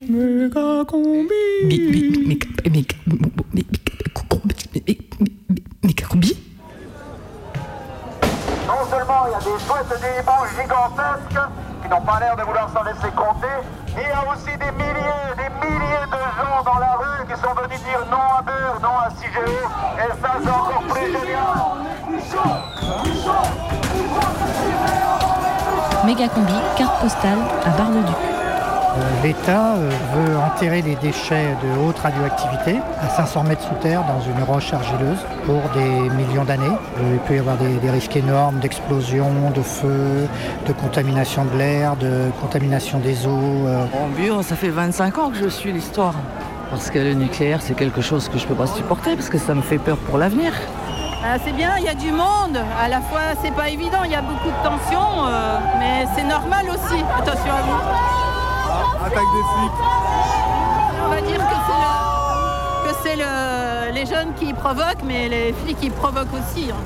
Méga combi. Méga combi Non seulement il y a des chouettes d'éléphants gigantesques qui n'ont pas l'air de vouloir s'en laisser compter, mais il y a aussi des milliers, des milliers de gens dans la rue qui sont venus dire non à Bure, non à CGE, et ça c'est encore plus génial. Méga combi, carte postale à Bar-le-Duc. Euh, L'État euh, veut enterrer les déchets de haute radioactivité à 500 mètres sous terre dans une roche argileuse pour des millions d'années. Euh, Il peut y avoir des, des risques énormes d'explosion, de feu, de contamination de l'air, de contamination des eaux. En ça fait 25 ans que je suis l'histoire. Parce que le nucléaire, c'est quelque chose que je peux pas supporter, parce que ça me fait peur pour l'avenir. Ah, c'est bien, il y a du monde. À la fois, c'est pas évident, il y a beaucoup de tensions, euh, mais c'est normal aussi. Attention à vous. Attaque des flics. On va dire que c'est le- que c'est le- les jeunes qui provoquent, mais les flics qui provoquent aussi. hein.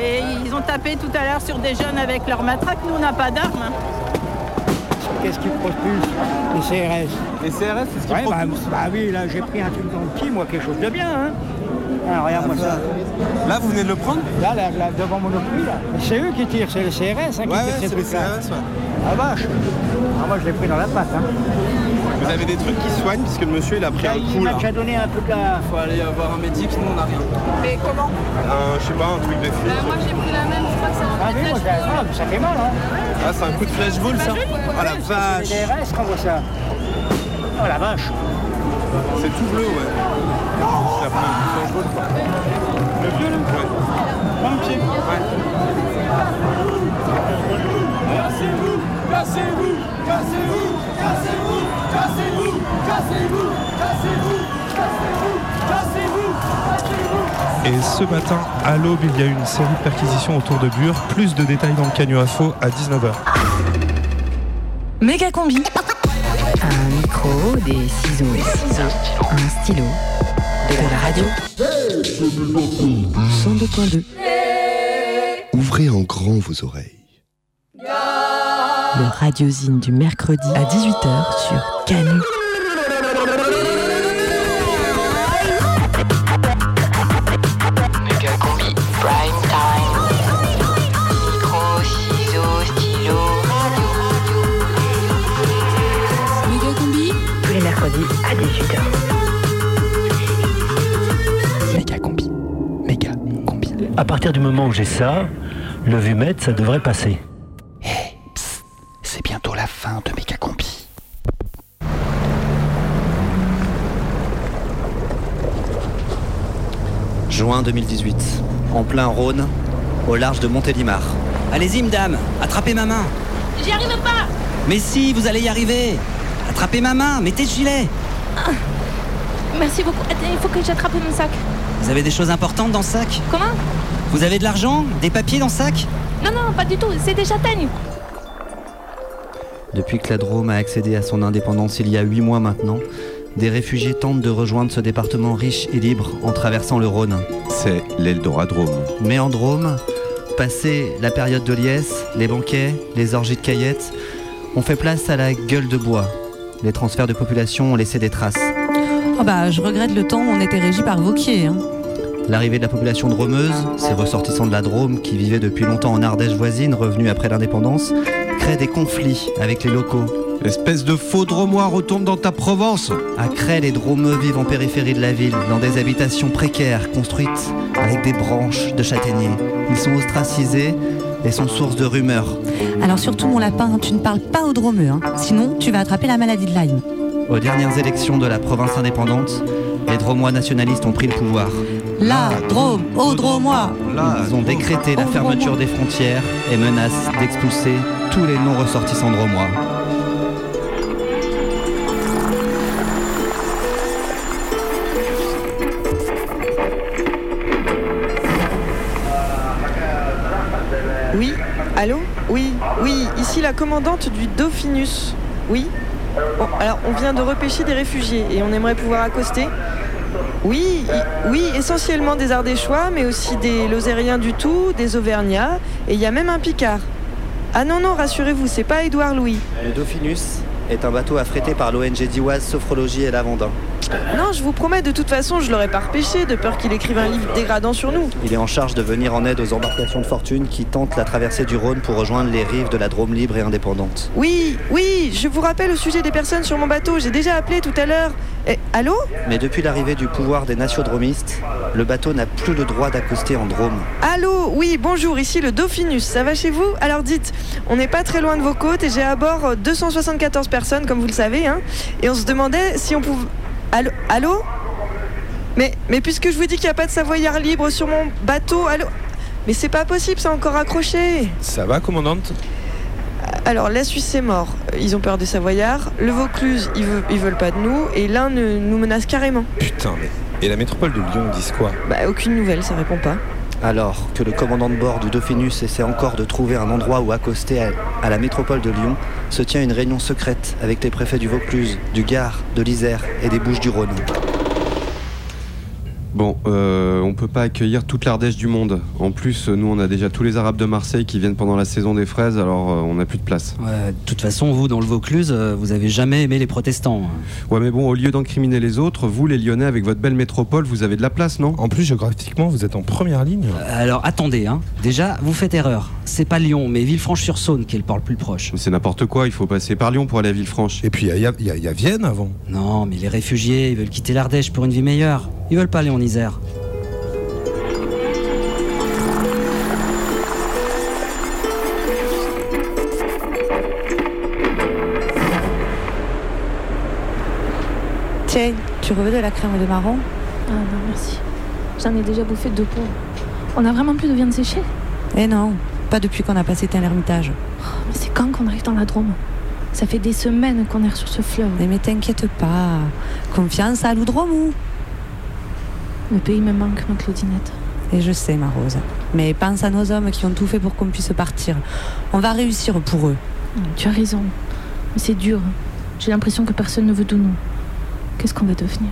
Et ils ont tapé tout à l'heure sur des jeunes avec leur matraque. Nous, on n'a pas d'armes. hein. Qu'est-ce qui propulse Les CRS. Les CRS, c'est ce qui Ouais, bah, propulse. bah oui, là j'ai pris un truc dans le pied, moi, quelque chose de bien. Hein. Ah, regarde-moi ça. Là, vous venez de le prendre? Là, là, là, devant mon appui, là. C'est eux qui tirent, c'est les CRS hein, qui Ouais, ouais, tirent ces c'est les trucs-là. CRS, ouais. Ah vache ah, Moi, je l'ai pris dans la patte. Hein. Vous avez des trucs qui soignent, puisque le monsieur, il a pris un Il coup, là. déjà donné un truc à... Faut aller voir un médic, nous, on n'a rien. Mais comment? Un, je sais pas, un truc de flic. Moi, j'ai pris la même. Je crois que c'est Ah oui, moi, j'ai- ah, mais ça fait mal, hein. Ah, c'est un coup de flash ball, ça Ah, la C'est vache les CRS qu'on voit ça. Oh la vache C'est tout bleu, ouais. Il a pris un coup de flash ball, quoi. Le vieux, là? Ouais. Prends le pied. Ouais. Cassez-vous, cassez-vous, cassez-vous, cassez-vous, cassez-vous, cassez-vous, cassez-vous, cassez-vous, cassez-vous. Et ce matin, à l'aube, il y a eu une série de perquisitions autour de Bure. Plus de détails dans le Cagno Info à 19h. Méga combi. Un micro, des ciseaux, un stylo, de la radio. 102.2. Ouvrez en grand vos oreilles. Le radiosine du mercredi à 18h sur Canu. Méga combi, prime time. Micro, ciseaux, stylo, radio. Méga combi. Tous les mercredis à 18h. Méga combi. Méga combi. À partir du moment où j'ai ça, le vumètre, ça devrait passer. Juin 2018, en plein Rhône, au large de Montélimar. Allez-y, madame, attrapez ma main. J'y arrive pas Mais si, vous allez y arriver. Attrapez ma main, mettez le gilet. Merci beaucoup. Il faut que j'attrape mon sac. Vous avez des choses importantes dans le sac? Comment? Vous avez de l'argent? Des papiers dans le sac? Non, non, pas du tout. C'est des châtaignes. Depuis que la Drôme a accédé à son indépendance il y a huit mois maintenant, des réfugiés tentent de rejoindre ce département riche et libre en traversant le Rhône. C'est l'Eldoradrome. Mais en Drôme, passé la période de liesse, les banquets, les orgies de caillettes, on fait place à la gueule de bois. Les transferts de population ont laissé des traces. Oh bah, je regrette le temps où on était régi par Vauquier. Hein. L'arrivée de la population dromeuse, ces ressortissants de la Drôme qui vivaient depuis longtemps en Ardèche voisine, revenus après l'indépendance, crée des conflits avec les locaux. Espèce de faux dromois, retourne dans ta Provence À Cray, les drômeux vivent en périphérie de la ville, dans des habitations précaires construites avec des branches de châtaigniers. Ils sont ostracisés et sont source de rumeurs. Alors surtout, mon lapin, tu ne parles pas au dromeux, hein. sinon tu vas attraper la maladie de Lyme. Aux dernières élections de la province indépendante, les dromois nationalistes ont pris le pouvoir. La Drôme, au dromois Ils ont décrété la fermeture des frontières et menacent d'expulser tous les non-ressortissants dromois. Allô Oui, oui, ici la commandante du Dauphinus. Oui Bon, alors on vient de repêcher des réfugiés et on aimerait pouvoir accoster. Oui, oui, essentiellement des Ardéchois, mais aussi des Lozériens du tout, des Auvergnats, et il y a même un Picard. Ah non, non, rassurez-vous, c'est pas Édouard Louis. Le Dauphinus, est un bateau affrété par l'ONG d'Iwaz Sophrologie et Lavandin. Non, je vous promets, de toute façon, je l'aurais pas repêché de peur qu'il écrive un livre dégradant sur nous. Il est en charge de venir en aide aux embarcations de fortune qui tentent la traversée du Rhône pour rejoindre les rives de la Drôme libre et indépendante. Oui, oui, je vous rappelle au sujet des personnes sur mon bateau, j'ai déjà appelé tout à l'heure. Eh, allô? Mais depuis l'arrivée du pouvoir des nationodromistes, le bateau n'a plus le droit d'accoster en Drôme. Allô? Oui, bonjour, ici le Dauphinus, ça va chez vous? Alors dites, on n'est pas très loin de vos côtes et j'ai à bord euh, 274 personnes, comme vous le savez, hein, et on se demandait si on pouvait... Allô Allô mais, mais puisque je vous dis qu'il n'y a pas de savoyard libre sur mon bateau, allô Mais c'est pas possible, c'est encore accroché Ça va, commandante? Alors, la Suisse c'est mort, ils ont peur des savoyards, le Vaucluse, ils, veulent, ils veulent pas de nous, et l'un ne- nous menace carrément. Putain, mais. Et la métropole de Lyon disent quoi? Bah, aucune nouvelle, ça répond pas. Alors que le commandant de bord du Dauphinus essaie encore de trouver un endroit où accoster à, à la métropole de Lyon, se tient une réunion secrète avec les préfets du Vaucluse, du Gard, de l'Isère et des Bouches-du-Rhône. Bon, euh, on peut pas accueillir toute l'Ardèche du monde. En plus, nous, on a déjà tous les Arabes de Marseille qui viennent pendant la saison des fraises, alors euh, on n'a plus de place. Ouais, de toute façon, vous, dans le Vaucluse, euh, vous avez jamais aimé les protestants. Ouais, mais bon, au lieu d'incriminer les autres, vous, les Lyonnais, avec votre belle métropole, vous avez de la place, non? En plus, géographiquement, vous êtes en première ligne. Alors attendez, hein. déjà, vous faites erreur. C'est pas Lyon, mais Villefranche-sur-Saône qui est le port le plus proche. C'est n'importe quoi, il faut passer par Lyon pour aller à Villefranche. Et puis, il y, a- il y a- il y a Vienne avant. Non, mais les réfugiés, ils veulent quitter l'Ardèche pour une vie meilleure. Ils veulent pas aller en Isère. Tiens, tu reveux de la crème de marron? Ah non, merci. J'en ai déjà bouffé deux pots. On a vraiment plus de viande séchée? Eh non, pas depuis qu'on a passé à l'ermitage. Oh, Mais c'est quand qu'on arrive dans la Drôme? Ça fait des semaines qu'on erre sur ce fleuve. Mais, mais t'inquiète pas, confiance à Loudromou. Le pays me manque, ma Claudinette. Et je sais, ma Rose. Mais pense à nos hommes qui ont tout fait pour qu'on puisse partir. On va réussir pour eux. Mm, Tu as raison. Mais c'est dur. J'ai l'impression que personne ne veut de nous. Qu'est-ce qu'on va devenir?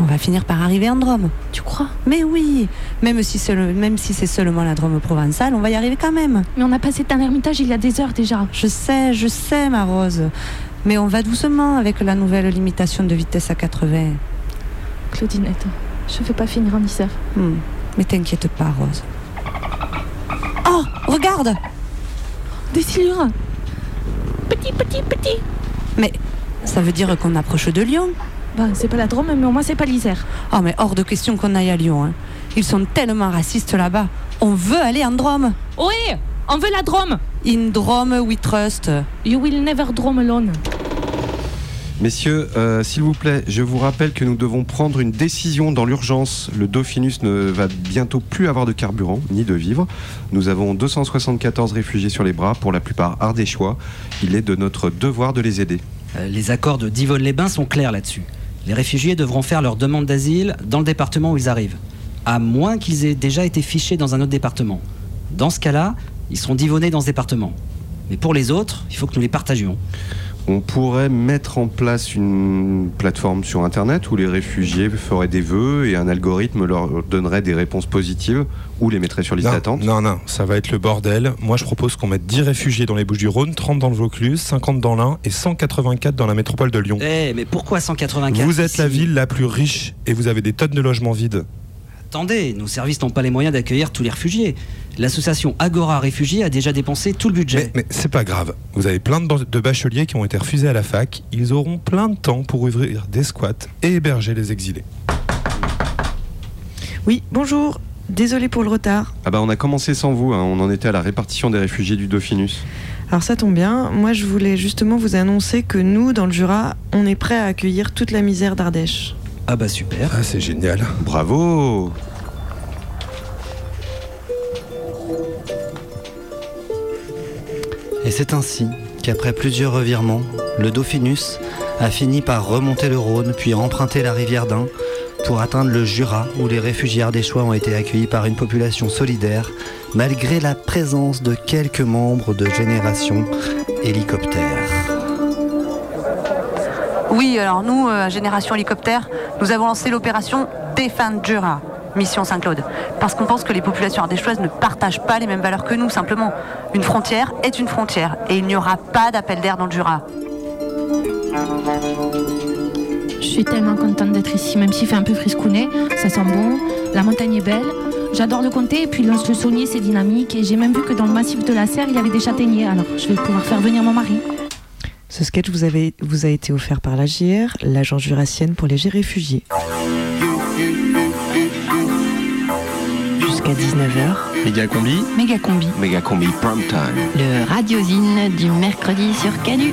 On va finir par arriver en Drôme. Tu crois? Mais oui, même si c'est si seulement la Drôme provençale, on va y arriver quand même. Mais on a passé un ermitage il y a des heures déjà. Je sais, je sais, ma Rose. Mais on va doucement avec la nouvelle limitation de vitesse à 80. Claudinette, je vais pas finir en Isère. Hmm. Mais t'inquiète pas, Rose. Oh, regarde Des silures Petit, petit, petit Mais ça veut dire qu'on approche de Lyon Bah, c'est pas la Drôme, mais au moins c'est pas l'Isère. Oh, mais hors de question qu'on aille à Lyon. hein. Ils sont tellement racistes là-bas. On veut aller en Drôme. Oui On veut la Drôme In Drôme, we trust. You will never Drôme alone. Messieurs, euh, s'il vous plaît, je vous rappelle que nous devons prendre une décision dans l'urgence. Le Dauphinus ne va bientôt plus avoir de carburant, ni de vivres. Nous avons 274 réfugiés sur les bras, pour la plupart ardéchois. Il est de notre devoir de les aider. Euh, les accords de Divonne-les-Bains sont clairs là-dessus. Les réfugiés devront faire leur demande d'asile dans le département où ils arrivent, à moins qu'ils aient déjà été fichés dans un autre département. Dans ce cas-là, ils seront divonnés dans ce département. Mais pour les autres, il faut que nous les partagions. On pourrait mettre en place une plateforme sur Internet où les réfugiés feraient des vœux et un algorithme leur donnerait des réponses positives ou les mettrait sur liste d'attente. non, non, ça va être le bordel. Moi, je propose qu'on mette 10 réfugiés dans les Bouches-du-Rhône, 30 dans le Vaucluse, 50 dans l'Ain et 184 dans la métropole de Lyon. Eh, mais pourquoi 184 Vous êtes la ville la plus riche et vous avez des tonnes de logements vides. Attendez, nos services n'ont pas les moyens d'accueillir tous les réfugiés. L'association Agora Réfugiés a déjà dépensé tout le budget. Mais c'est pas grave. Vous avez plein de, de bacheliers qui ont été refusés à la fac. Ils auront plein de temps pour ouvrir des squats et héberger les exilés. Oui, bonjour. Désolé pour le retard. Ah bah on a commencé sans vous, hein. on en était à la répartition des réfugiés du Dauphinus. Alors ça tombe bien. Moi, je voulais justement vous annoncer que nous, dans le Jura, on est prêt à accueillir toute la misère d'Ardèche. Ah bah super. Ah, c'est génial. Bravo Et c'est ainsi qu'après plusieurs revirements, le Dauphinus a fini par remonter le Rhône puis emprunter la rivière d'Ain pour atteindre le Jura où les réfugiés ardéchois ont été accueillis par une population solidaire malgré la présence de quelques membres de Génération Hélicoptère. Oui, alors nous, euh, Génération Hélicoptère, nous avons lancé l'opération Défendre Jura, mission Saint-Claude. Parce qu'on pense que les populations ardéchoises ne partagent pas les mêmes valeurs que nous, simplement. Une frontière est une frontière et il n'y aura pas d'appel d'air dans le Jura. Je suis tellement contente d'être ici, même s'il fait un peu friscounet. Ça sent bon, la montagne est belle. J'adore le comté et puis le, le saunier c'est dynamique. Et j'ai même vu que dans le massif de la Serre, il y avait des châtaigniers. Alors je vais pouvoir faire venir mon mari. Ce sketch vous, avez, vous a été offert par la JR, l'agence jurassienne pour les réfugiés. Jusqu'à 19h, Méga combi. Méga combi. Méga combi prime time. Le radiosine du mercredi sur Canu.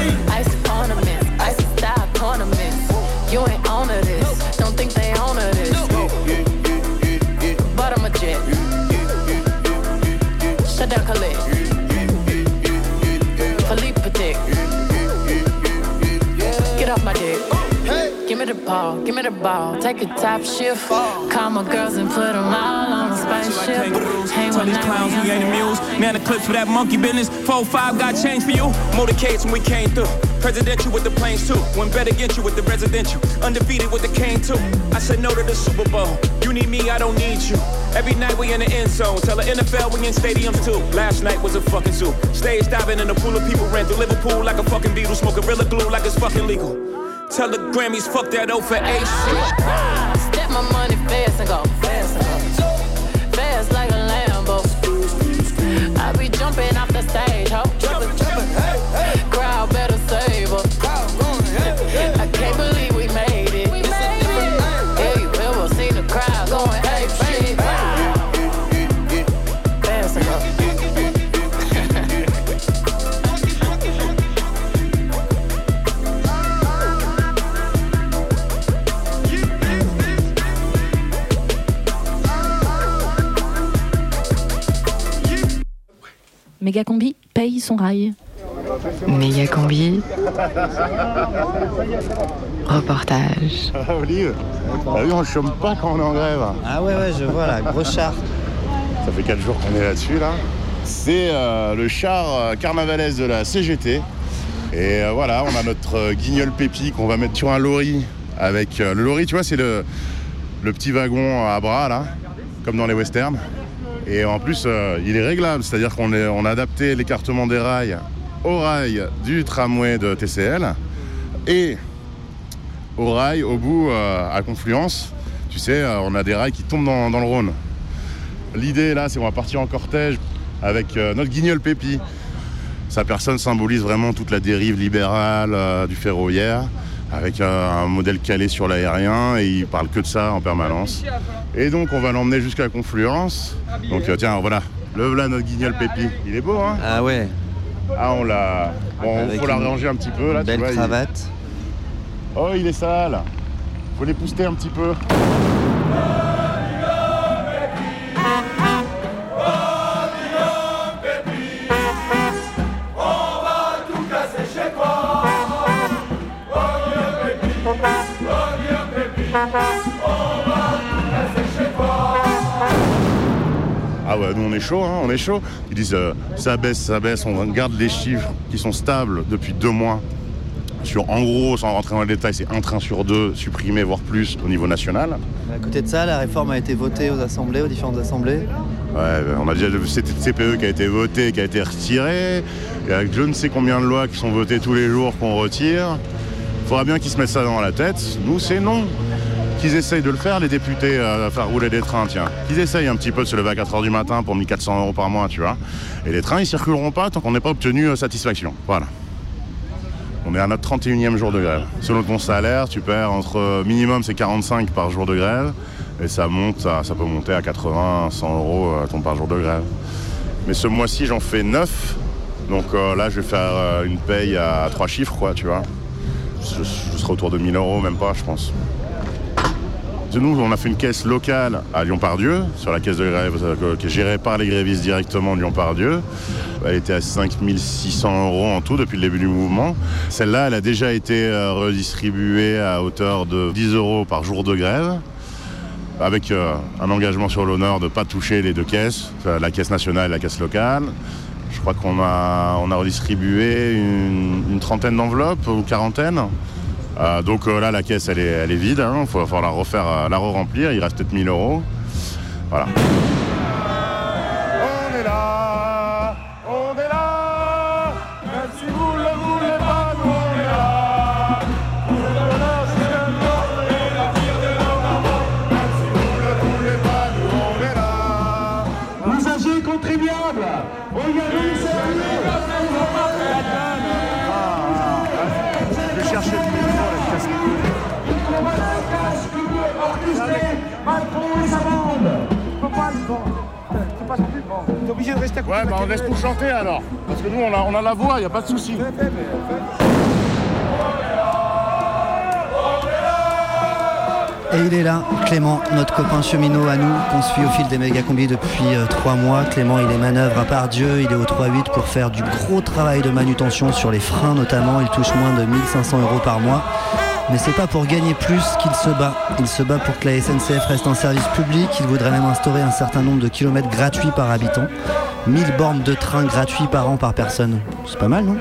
Give me the ball, give me the ball. Take a top shift. Call my girls and put them all on a spaceship. Hang Tell these clowns we ain't amused. Man, the clips for that monkey business. 4-5 got change for you. Motorcades when we came through. Presidential with the planes too. Went bet against you with the residential. Undefeated with the cane too. I said no to the Super Bowl. You need me, I don't need you. Every night we in the end zone. Tell the NFL we in stadiums too. Last night was a fucking zoo. Stage diving in a pool of people ran through Liverpool like a fucking beetle. Smoking gorilla glue like it's fucking legal. Tell the Grammys fuck that O for A shit. Step my money fast and go Méga combi paye son rail. Méga combi. Reportage. Ah, Olive, ah oui, on chôme pas quand on est en grève. Ah ouais, ouais, je vois là, gros char. Ça fait 4 jours qu'on est là-dessus, là. C'est euh, le char euh, carnavalesque de la CGT. Et euh, voilà, on a notre euh, guignol pépi qu'on va mettre sur un lorry. Avec euh, le lorry, tu vois, c'est le, le petit wagon à bras, là, comme dans les westerns. Et en plus, euh, il est réglable, c'est-à-dire qu'on a adapté l'écartement des rails au rail du tramway de TCL et au rail au bout euh, à Confluence. Tu sais, euh, on a des rails qui tombent dans, le Rhône. L'idée là, c'est qu'on va partir en cortège avec notre guignol Pépi. Sa personne symbolise vraiment toute la dérive libérale du ferroviaire, avec un modèle calé sur l'aérien, et il parle que de ça en permanence. Et donc on va l'emmener jusqu'à Confluence. Donc euh, tiens, voilà, le voilà notre guignol Pépi. Il est beau, hein Ah ouais. Ah, on l'a. Bon, faut une l'arranger un petit peu là. tu belle vois, il- cravate. Oh, il est sale. Faut l'épouster un petit peu. Nous on est chaud, hein, on est chaud. Ils disent euh, ça baisse, ça baisse, on garde les chiffres qui sont stables depuis deux mois. Sur, en gros, sans rentrer dans les détails, c'est un train sur deux supprimé, voire plus, au niveau national. À côté de ça, la réforme a été votée aux assemblées, aux différentes assemblées. Ouais, ben, on a déjà le CPE qui a été voté, qui a été retiré. Il y a je ne sais combien de lois qui sont votées tous les jours qu'on retire. Il faudra bien qu'ils se mettent ça dans la tête. Nous, c'est non. Qu'ils essayent de le faire, les députés, euh, faire rouler des trains, tiens. Qu'ils essayent un petit peu de se lever à 4h du matin pour 1400 euros par mois, tu vois. Et les trains, ils circuleront pas tant qu'on n'ait pas obtenu euh, satisfaction. Voilà. On est à notre 31e jour de grève. Selon ton salaire, tu perds entre euh, minimum c'est 45 par jour de grève et ça peut monter à 80, 100 euros euh, ton par jour de grève. Mais ce mois-ci j'en fais 9, donc là je vais faire une paye à trois chiffres quoi, tu vois. je, je serai autour de 1000 euros, même pas, je pense. Nous, on a fait une caisse locale à Lyon-Pardieu, sur la caisse de grève euh, qui est gérée par les grévistes directement de Lyon-Pardieu. Elle était à 5600 euros en tout depuis le début du mouvement. Celle-là, elle a déjà été euh, redistribuée à hauteur de 10 euros par jour de grève avec euh, un engagement sur l'honneur de ne pas toucher les deux caisses, la caisse nationale et la caisse locale. Je crois qu'on a, on a redistribué une, une trentaine d'enveloppes ou quarantaine. Euh, donc euh, là, la caisse, elle est, elle est vide. Il faut, faut la refaire, euh, la re-remplir. Il reste peut-être 1000 euros. Voilà. À côté Ouais, bah on laisse tout chanter alors. Parce que nous, on a, on a la voix, il n'y a pas de souci. Et il est là, Clément, notre copain cheminot à nous, qu'on suit au fil des méga combis depuis euh, trois mois. Clément, il est manœuvre à part Dieu, il est au 3-8 pour faire du gros travail de manutention sur les freins notamment. Il touche moins de 1500 euros par mois. Mais c'est pas pour gagner plus qu'il se bat. Il se bat pour que la SNCF reste un service public. Il voudrait même instaurer un certain nombre de kilomètres gratuits par habitant. 1000 bornes de train gratuits par an par personne. C'est pas mal, non?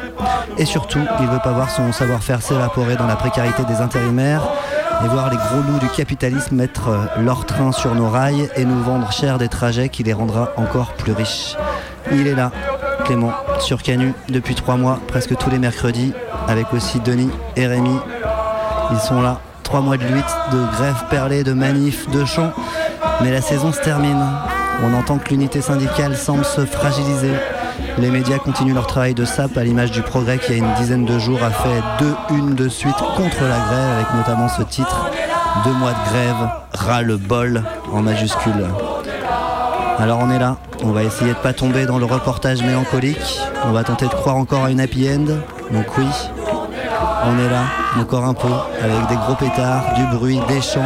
Et surtout, il veut pas voir son savoir-faire s'évaporer dans la précarité des intérimaires et voir les gros loups du capitalisme mettre euh, leur train sur nos rails et nous vendre cher des trajets qui les rendra encore plus riches. Il est là, Clément, sur Canu, depuis trois mois, presque tous les mercredis, avec aussi Denis et Rémi. Ils sont là, trois mois de lutte, de grève perlée, de manifs, de chants, mais la saison se termine. On entend que l'unité syndicale semble se fragiliser. Les médias continuent leur travail de sape à l'image du progrès qui, il y a une dizaine de jours, a fait deux unes de suite contre la grève, avec notamment ce titre Deux mois de grève, ras le bol en majuscule. Alors on est là, on va essayer de pas tomber dans le reportage mélancolique, on va tenter de croire encore à une happy end, donc oui, on est là, encore un peu, avec des gros pétards, du bruit, des chants,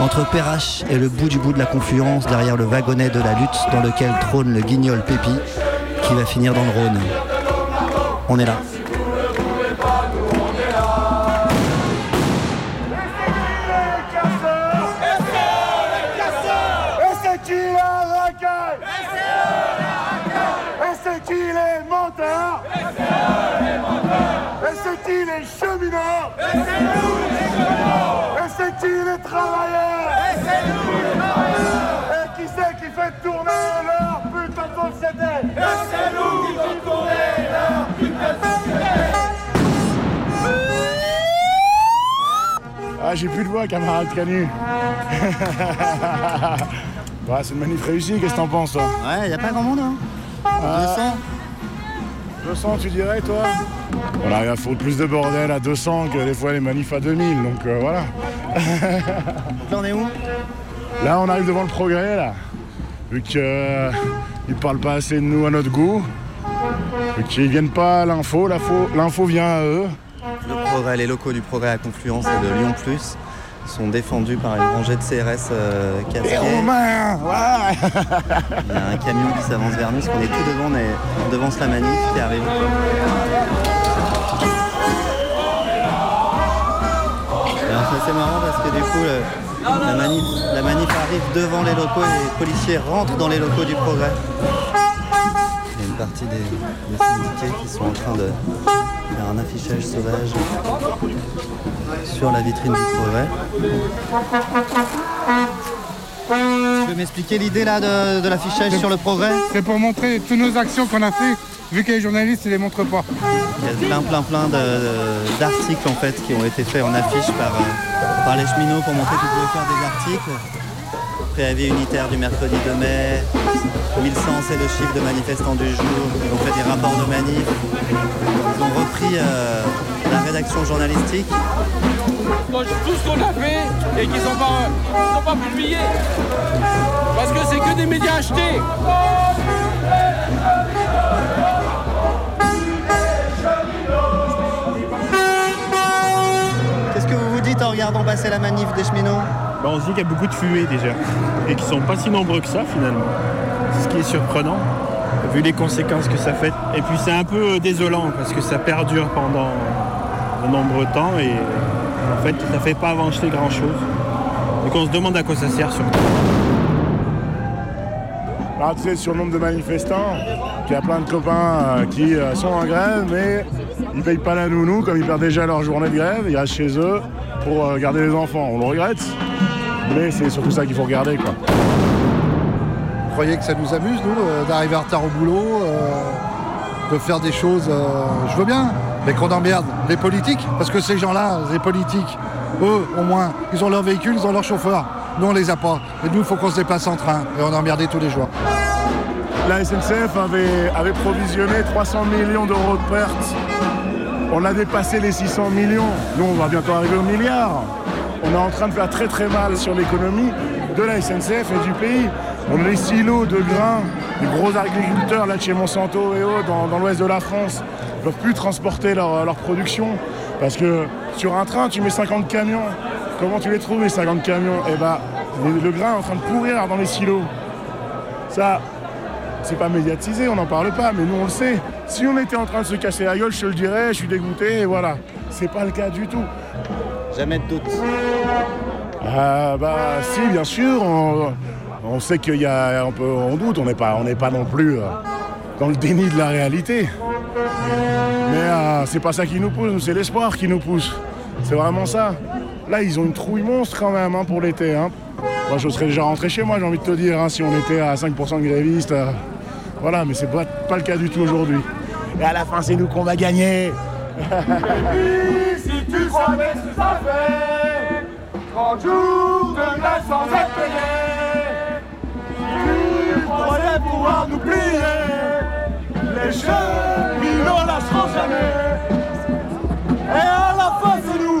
entre Perrache et le bout du bout de la confluence, derrière le wagonnet de la lutte dans lequel trône le guignol Pépi, qui va finir dans le Rhône. On est là. Plus de voix, camarade Canu. c'est une manif réussie, qu'est-ce que t'en penses, toi? Ouais, y a pas grand monde, hein Ah. 200 200, tu dirais, toi? On arrive à foutre plus de bordel à 200 que des fois les manifs à 2000, donc euh, voilà. Là, on est où? Là, on arrive devant le progrès, là. Vu qu'ils ne parlent pas assez de nous à notre goût. Vu qu'ils viennent pas à l'info, l'info, l'info vient à eux. Le progrès, les locaux du progrès à Confluence et de Lyon Plus sont défendus par une rangée de CRS euh, casqués. Ouais. Il y a un camion qui s'avance vers nous, parce qu'on est tout devant, mais on devance la manif qui arrive. Alors c'est marrant parce que du coup le- la, manif, la manif arrive devant les locaux et les policiers rentrent dans les locaux du progrès. Partie des, des syndiqués qui sont en train de faire un affichage sauvage sur la vitrine du progrès. Tu peux m'expliquer l'idée là de, de l'affichage sur le progrès C'est pour montrer toutes nos actions qu'on a fait, vu que les journalistes ne les montrent pas. Il y a plein plein plein d'articles en fait qui ont été faits en affiche par, euh, par les cheminots pour montrer qu'ils pouvaient faire des articles. Préavis unitaire du mercredi 2 mai, 1100 c'est le chiffre de manifestants du jour, ils ont fait des rapports de manif, ils ont repris euh, la rédaction journalistique. Tout ce qu'on a fait et qu'ils n'ont pas, ont pas publié. Parce que c'est que des médias achetés. regardant passer la manif des cheminots Bah, on se dit qu'il y a beaucoup de fumée déjà et qu'ils sont pas si nombreux que ça finalement. C'est ce qui est surprenant vu les conséquences que ça fait. Et puis c'est un peu désolant parce que ça perdure pendant de nombreux temps et en fait ça fait pas avancer grand chose. Donc on se demande à quoi ça sert surtout. Bah, tu sais, sur le nombre de manifestants, il y a plein de copains euh, qui euh, sont en grève, mais ils payent pas la nounou, comme ils perdent déjà leur journée de grève, ils restent chez eux pour euh, garder les enfants. On le regrette, mais c'est surtout ça qu'il faut regarder. Quoi. Vous croyez que ça nous amuse, nous, euh, d'arriver en retard au boulot, euh, de faire des choses, euh, je veux bien, mais qu'on emmerde les politiques, parce que ces gens-là, les politiques, eux, au moins, ils ont leur véhicule, ils ont leur chauffeur. Nous, on les a pas. Et nous, il faut qu'on se déplace en train, et on est emmerdé tous les jours. La SNCF avait, avait provisionné 300 millions d'euros de pertes. On a dépassé les 600 millions. Nous, on va bientôt arriver au milliard. On est en train de faire très très mal sur l'économie de la SNCF et du pays. On a les silos de grains, les gros agriculteurs là de chez Monsanto et autres dans, l'ouest de la France ne peuvent plus transporter leur, leur production parce que sur un train tu mets 50 camions. Comment tu les trouves les 50 camions? Eh le, le grain est en train de pourrir dans les silos. Ça, c'est pas médiatisé, on n'en parle pas, mais nous on le sait. Si on était en train de se casser la gueule, je te le dirais, je suis dégoûté, et voilà. C'est pas le cas du tout. Jamais. Ah bah si, bien sûr, on, sait qu'il y a un peu, on doute, on n'est pas, on n'est pas non plus euh, dans le déni de la réalité. Mais euh, c'est pas ça qui nous pousse, c'est l'espoir qui nous pousse. C'est vraiment ça. Là, ils ont une trouille monstre quand même hein, pour l'été. hein. Moi, je serais déjà rentré chez moi, j'ai envie de te dire, hein, si on était à 5% de grévistes. euh, voilà, mais c'est pas, pas le cas du tout aujourd'hui. Et à la fin, c'est nous qu'on va gagner. tu savais ce que ça fait 30 jours de grève sans être payé Tu croyais pouvoir nous plier. Les cheminots lâcheront jamais. Et à la fin c'est nous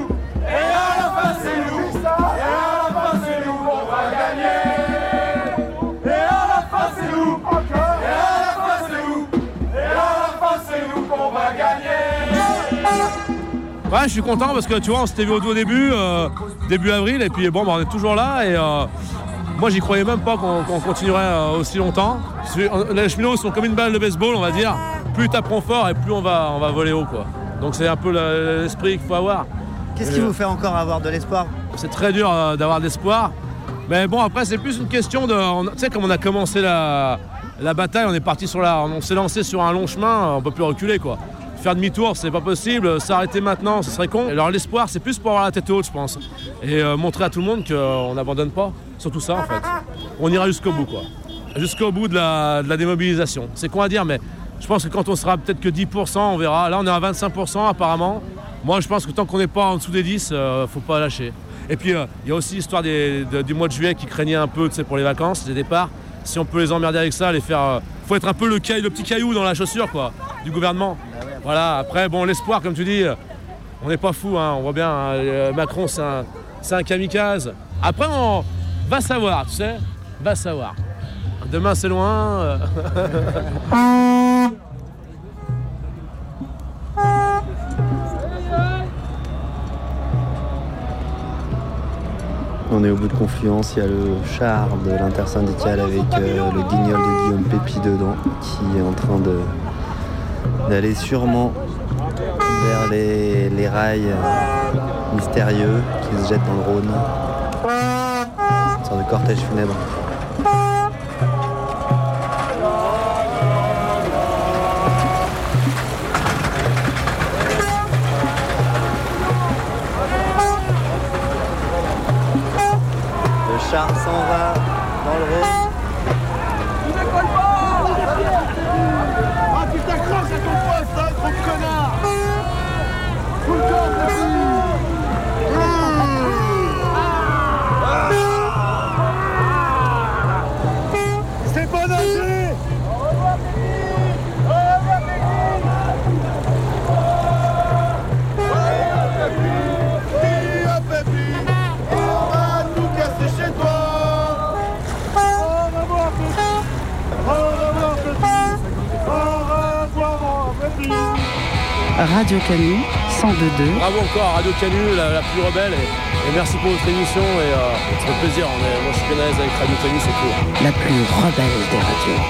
Ouais, je suis content parce que tu vois, on s'était vu au tout début, euh, début avril, et puis bon, bah, on est toujours là. Et euh, moi, j'y croyais même pas qu'on continuerait euh, aussi longtemps. Euh, Les cheminots sont comme une balle de baseball, on va dire. Plus tapons fort et plus on va, on va voler haut, quoi. Donc c'est un peu l'esprit qu'il faut avoir. Qu'est-ce qui euh, vous fait encore avoir de l'espoir? C'est très dur euh, d'avoir de l'espoir. Mais bon, après, c'est plus une question de. Tu sais, comme on a commencé la, la bataille, on est parti sur la. On s'est lancé sur un long chemin, on peut plus reculer, quoi. Faire demi-tour, c'est pas possible. S'arrêter maintenant, ce serait con. Alors, l'espoir, c'est plus pour avoir la tête haute, je pense. Et euh, montrer à tout le monde qu'on n'abandonne pas. Surtout ça, en fait. On ira jusqu'au bout, quoi. Jusqu'au bout de la, démobilisation. C'est con à dire, mais je pense que quand on sera peut-être que 10%, on verra. Là, on est à 25% apparemment. Moi, je pense que tant qu'on n'est pas en dessous des 10, euh, faut pas lâcher. Et puis, euh, il y a aussi l'histoire du mois de juillet qui craignait un peu pour les vacances, les départs. Si on peut les emmerder avec ça, les faire. Euh, faut être un peu le, petit caillou dans la chaussure, quoi, du gouvernement. Voilà, après, bon, l'espoir, comme tu dis, euh, on n'est pas fou, hein, on voit bien, hein, euh, Macron, c'est un, c'est un kamikaze. Après, on va savoir, tu sais, va savoir. Demain, c'est loin. On est au bout de Confluence, il y a le char de l'intersyndicale avec euh, le guignol de Guillaume Pépi dedans qui est en train d'aller sûrement vers les, les rails mystérieux qui se jettent dans le Rhône. Une sorte de cortège funèbre. Le char s'en va Radio Canu 102.2 Bravo encore Radio Canu, la, la plus rebelle. Et Et merci pour votre émission et euh, ça fait plaisir. On est- moi je suis bien à l'aise avec Radio Tennis, c'est cool. La plus rebelle des radios.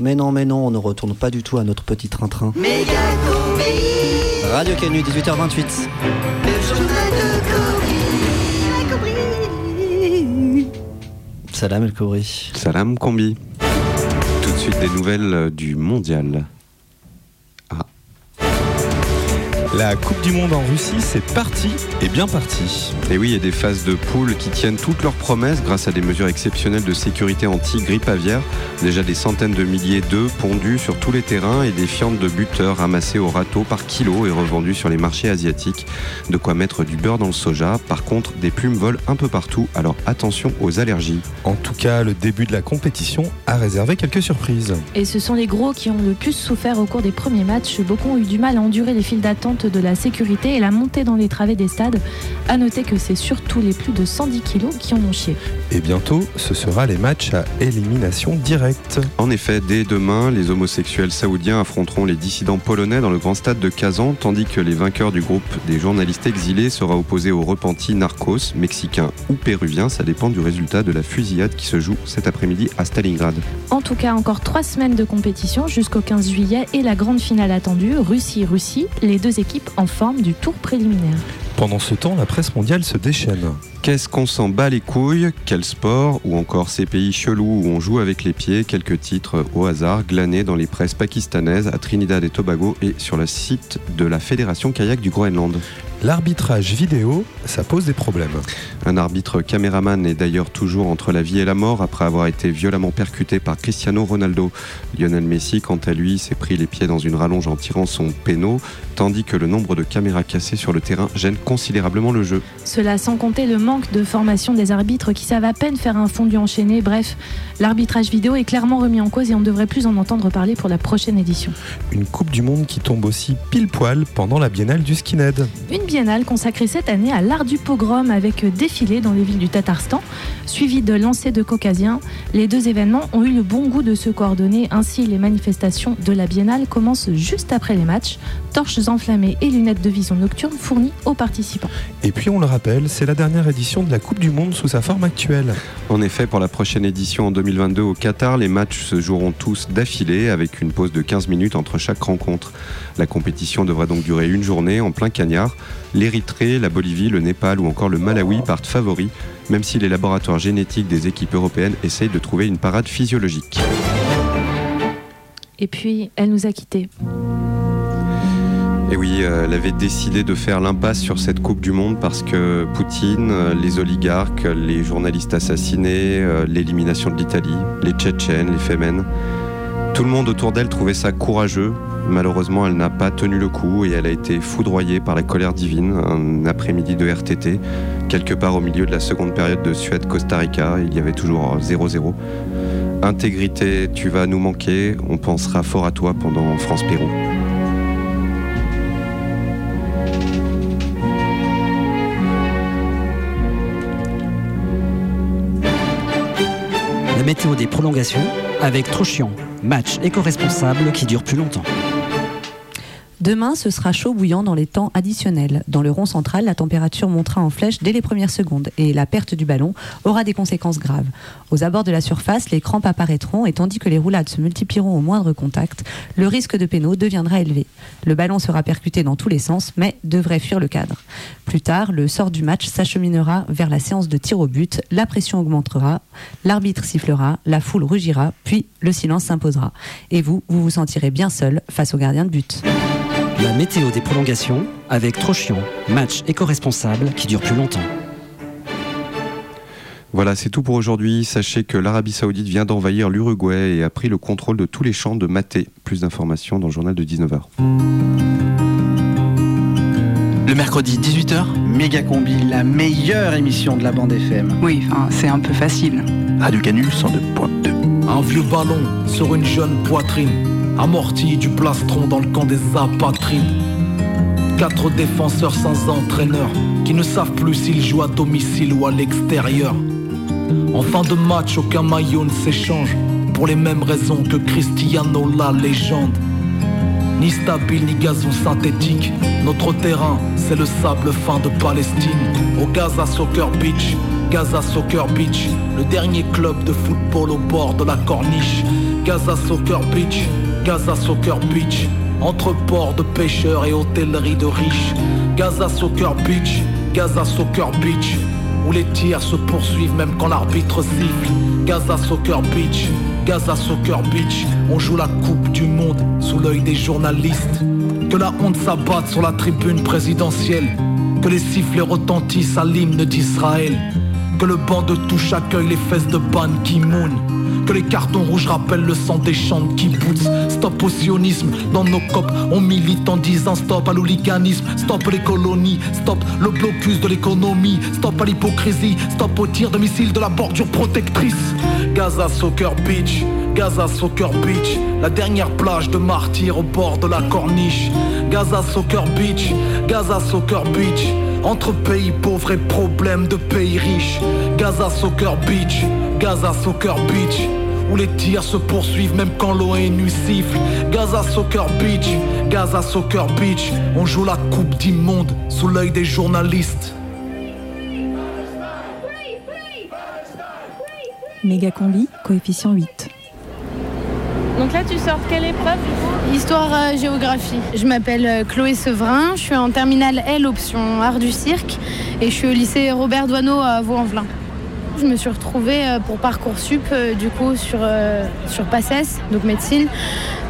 Mais non, mais non, on ne retourne pas du tout à notre petit train-train. Radio Canu, 18h28. Salam El Khoury. Salam Combi. Tout de suite des nouvelles euh, du mondial. La Coupe du Monde en Russie, c'est parti et bien parti. Et oui, il y a des phases de poule qui tiennent toutes leurs promesses grâce à des mesures exceptionnelles de sécurité anti-grippe aviaire. Déjà des centaines de milliers d'œufs pondus sur tous les terrains et des fientes de buteurs ramassées au râteau par kilo et revendues sur les marchés asiatiques. De quoi mettre du beurre dans le soja. Par contre, des plumes volent un peu partout, alors attention aux allergies. En tout cas, le début de la compétition a réservé quelques surprises. Et ce sont les gros qui ont le plus souffert au cours des premiers matchs. Beaucoup ont eu du mal à endurer les files d'attente de la sécurité et la montée dans les travées des stades. À noter que c'est surtout les plus de 110 kilos qui en ont chié. Et bientôt, ce sera les matchs à élimination directe. En effet, dès demain, les homosexuels saoudiens affronteront les dissidents polonais dans le grand stade de Kazan, tandis que les vainqueurs du groupe des journalistes exilés sera opposé aux repentis narcos, mexicains ou péruviens. Ça dépend du résultat de la fusillade qui se joue cet après-midi à Stalingrad. En tout cas, encore trois semaines de compétition jusqu'au 15 juillet et la grande finale attendue, Russie-Russie, les deux équipes en forme du tour préliminaire. Pendant ce temps, la presse mondiale se déchaîne. Qu'est-ce qu'on s'en bat les couilles? Quel sport? Ou encore ces pays chelous où on joue avec les pieds? Quelques titres au hasard glanés dans les presses pakistanaises, à Trinidad et Tobago et sur le site de la Fédération kayak du Groenland. L'arbitrage vidéo, ça pose des problèmes. Un arbitre caméraman est d'ailleurs toujours entre la vie et la mort après avoir été violemment percuté par Cristiano Ronaldo. Lionel Messi, quant à lui, s'est pris les pieds dans une rallonge en tirant son péno, tandis que le nombre de caméras cassées sur le terrain gêne considérablement le jeu. Cela sans compter le manque de formation des arbitres qui savent à peine faire un fondu enchaîné. Bref, l'arbitrage vidéo est clairement remis en cause et on ne devrait plus en entendre parler pour la prochaine édition. Une Coupe du Monde qui tombe aussi pile poil pendant la biennale du skinhead. Une biennale consacrée cette année à l'art du pogrom avec défilé dans les villes du Tatarstan, suivi de lancers de caucasiens. Les deux événements ont eu le bon goût de se coordonner. Ainsi, les manifestations de la biennale commencent juste après les matchs. Torches enflammées et lunettes de vision nocturne fournies aux participants. Et puis on le rappelle, c'est la dernière édition de la Coupe du Monde sous sa forme actuelle. En effet, pour la prochaine édition en 2022 au Qatar, les matchs se joueront tous d'affilée avec une pause de 15 minutes entre chaque rencontre. La compétition devra donc durer une journée en plein cagnard. L'Érythrée, la Bolivie, le Népal ou encore le Malawi partent favoris, même si les laboratoires génétiques des équipes européennes essayent de trouver une parade physiologique. Et puis, elle nous a quittés. Et oui, euh, elle avait décidé de faire l'impasse sur cette Coupe du Monde parce que Poutine, euh, les oligarques, les journalistes assassinés, euh, l'élimination de l'Italie, les Tchétchènes, les Femen, tout le monde autour d'elle trouvait ça courageux. Malheureusement, elle n'a pas tenu le coup et elle a été foudroyée par la colère divine un après-midi de RTT, quelque part au milieu de la seconde période de Suède-Costa Rica. Il y avait toujours 0-0. Intégrité, tu vas nous manquer. On pensera fort à toi pendant France-Pérou. Météo des prolongations avec Trochian, match éco-responsable qui dure plus longtemps. Demain, ce sera chaud bouillant dans les temps additionnels. Dans le rond central, la température montera en flèche dès les premières secondes et la perte du ballon aura des conséquences graves. Aux abords de la surface, les crampes apparaîtront et tandis que les roulades se multiplieront au moindre contact, le risque de pénaux deviendra élevé. Le ballon sera percuté dans tous les sens, mais devrait fuir le cadre. Plus tard, le sort du match s'acheminera vers la séance de tir au but, la pression augmentera, l'arbitre sifflera, la foule rugira, puis le silence s'imposera. Et vous, vous vous sentirez bien seul face au gardien de but. La météo des prolongations avec Trochian, match éco-responsable qui dure plus longtemps. Voilà, c'est tout pour aujourd'hui. Sachez que l'Arabie Saoudite vient d'envahir l'Uruguay et a pris le contrôle de tous les champs de Maté. Plus d'informations dans le journal de 19h. Le mercredi 18h, Méga Combi, la meilleure émission de la bande FM. Oui, enfin, c'est un peu facile. Radio Canu 102.2. Un vieux ballon sur une jeune poitrine, amorti du plastron dans le camp des apatrines. Quatre défenseurs sans entraîneur, qui ne savent plus s'ils jouent à domicile ou à l'extérieur. En fin de match, aucun maillot ne s'échange, pour les mêmes raisons que Cristiano la légende. Ni stable ni gazon synthétique, notre terrain c'est le sable fin de Palestine. Au Gaza Soccer Beach, Gaza Soccer Beach, le dernier club de football au bord de la corniche. Gaza Soccer Beach, Gaza Soccer Beach, entre ports de pêcheurs et hôtellerie de riches. Gaza Soccer Beach, Gaza Soccer Beach, où les tirs se poursuivent même quand l'arbitre siffle. Gaza Soccer Beach, Gaza Soccer Beach, on joue la Coupe du Monde sous l'œil des journalistes. Que la honte s'abatte sur la tribune présidentielle, que les sifflets retentissent à l'hymne d'Israël, que le banc de touche accueille les fesses de Ban Ki-moon. Que les cartons rouges rappellent le sang des champs de kibbutz. Stop au sionisme, dans nos copes On milite en disant stop à l'hooliganisme. Stop les colonies, stop le blocus de l'économie. Stop à l'hypocrisie, stop au tir de missiles de la bordure protectrice Gaza Soccer Beach, Gaza Soccer Beach La dernière plage de martyrs au bord de la corniche. Gaza Soccer Beach, Gaza Soccer Beach entre pays pauvres et problèmes de pays riches. Gaza Soccer Beach, Gaza Soccer Beach où les tirs se poursuivent même quand l'ONU siffle Gaza Soccer Beach, Gaza Soccer Beach On joue la coupe d'immonde sous l'œil des journalistes Méga combi, coefficient 8. Donc là, tu sors quelle épreuve Histoire euh, géographie. Je m'appelle euh, Chloé Sevrin, je suis en terminale L option art du cirque et je suis au lycée Robert Doisneau à Vaux-en-Velin. Je me suis retrouvée euh, pour Parcoursup du coup sur, euh, sur PACES, donc médecine,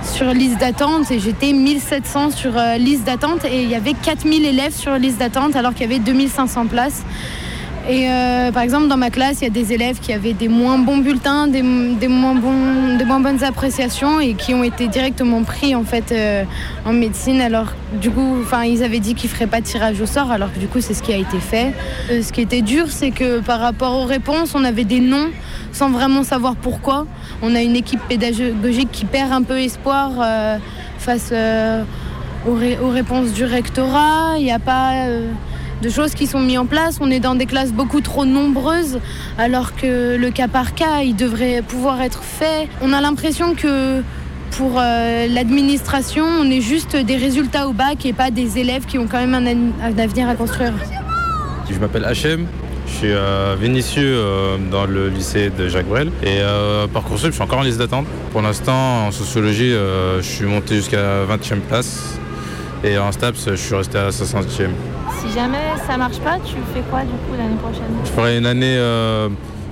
sur liste d'attente et j'étais 1700 sur euh, liste d'attente et il y avait 4000 élèves sur liste d'attente alors qu'il y avait 2500 places. Et euh, par exemple, dans ma classe, il y a des élèves qui avaient des moins bons bulletins, des, moins, bonnes appréciations et qui ont été directement pris en fait euh, en médecine. Alors du coup, enfin, ils avaient dit qu'ils feraient pas de tirage au sort, alors que du coup, c'est ce qui a été fait. Euh, ce qui était dur, c'est que par rapport aux réponses, on avait des noms sans vraiment savoir pourquoi. On a une équipe pédagogique qui perd un peu espoir face aux, aux réponses du rectorat. Il n'y a pas de choses qui sont mises en place. On est dans des classes beaucoup trop nombreuses, alors que le cas par cas, il devrait pouvoir être fait. On a l'impression que pour euh, l'administration, on est juste des résultats au bac et pas des élèves qui ont quand même un, avenir à construire. Je m'appelle HM, je suis euh, Vénitieux euh, dans le lycée de Jacques Brel et euh, Parcoursup, je suis encore en liste d'attente. Pour l'instant, en sociologie, je suis monté jusqu'à 20e place et en STAPS, je suis resté à 60e. Si jamais ça marche pas, tu fais quoi du coup l'année prochaine? Je ferai une année euh,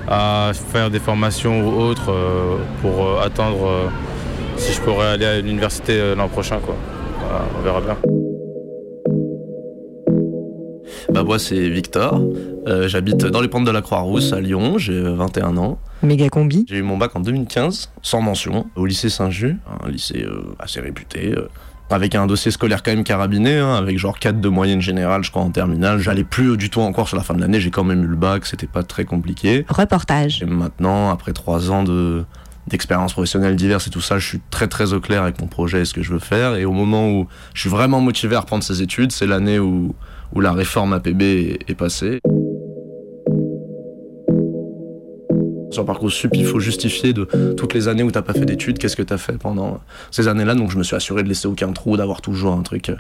à faire des formations ou autres euh, pour euh, attendre euh, si je pourrais aller à l'université euh, l'an prochain. Quoi. Voilà, on verra bien. Bah moi c'est Victor, Euh, j'habite dans les pentes de la Croix-Rousse à Lyon, j'ai 21 ans. Méga combi. J'ai eu mon bac en 2015, sans mention, au lycée Saint-Just, un lycée euh, assez réputé, euh, avec un dossier scolaire quand même carabiné, hein, avec genre 4 de moyenne générale je crois en terminale. J'allais plus du tout encore sur la fin de l'année, j'ai quand même eu le bac, c'était pas très compliqué. Reportage. Et maintenant, après 3 ans de d'expériences professionnelles diverses et tout ça, je suis très très au clair avec mon projet et ce que je veux faire. Et au moment où je suis vraiment motivé à reprendre ces études, c'est l'année où, où la réforme APB est, est passée. Sur Parcoursup, il faut justifier de toutes les années où t'as pas fait d'études, qu'est-ce que t'as fait pendant ces années-là. Donc je me suis assuré de laisser aucun trou, d'avoir toujours un truc, euh,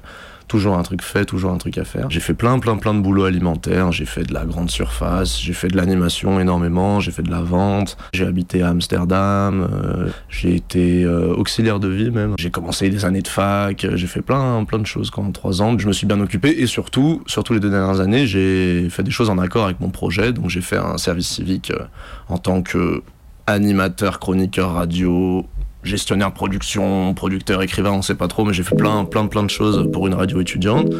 toujours un truc fait, toujours un truc à faire. J'ai fait plein, plein, plein de boulot alimentaire. J'ai fait de la grande surface, j'ai fait de l'animation énormément, j'ai fait de la vente. J'ai habité à Amsterdam, euh, j'ai été euh, auxiliaire de vie même. J'ai commencé des années de fac, euh, j'ai fait plein, plein de choses pendant trois ans. Je me suis bien occupé et surtout, surtout les deux dernières années, j'ai fait des choses en accord avec mon projet. Donc j'ai fait un service civique en tant que animateur, chroniqueur radio, gestionnaire de production, producteur, écrivain, on sait pas trop, mais j'ai fait plein, plein, plein de choses pour une radio étudiante.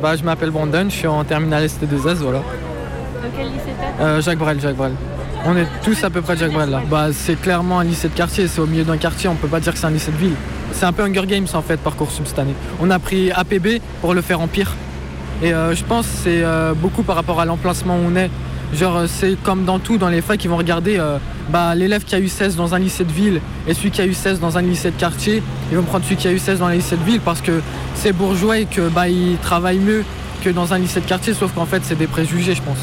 Bah, je m'appelle Brandon, je suis en terminale ST2S, voilà. Dans quel lycée t'es Euh, Jacques Brel, Jacques Brel. On est tous à peu près Jacques Brel là. Bah, c'est clairement un lycée de quartier, c'est au milieu d'un quartier, on peut pas dire que c'est un lycée de ville. C'est un peu Hunger Games en fait, Parcoursup cette année. On a pris APB pour le faire en pire. Et euh, je pense que c'est euh, beaucoup par rapport à l'emplacement où on est. Genre, euh, c'est comme dans tout, dans les facs, ils vont regarder euh, bah, l'élève qui a eu 16 dans un lycée de ville et celui qui a eu 16 dans un lycée de quartier. Ils vont prendre celui qui a eu 16 dans un lycée de ville parce que c'est bourgeois et que bah, il travaille mieux que dans un lycée de quartier, sauf qu'en fait, c'est des préjugés, je pense.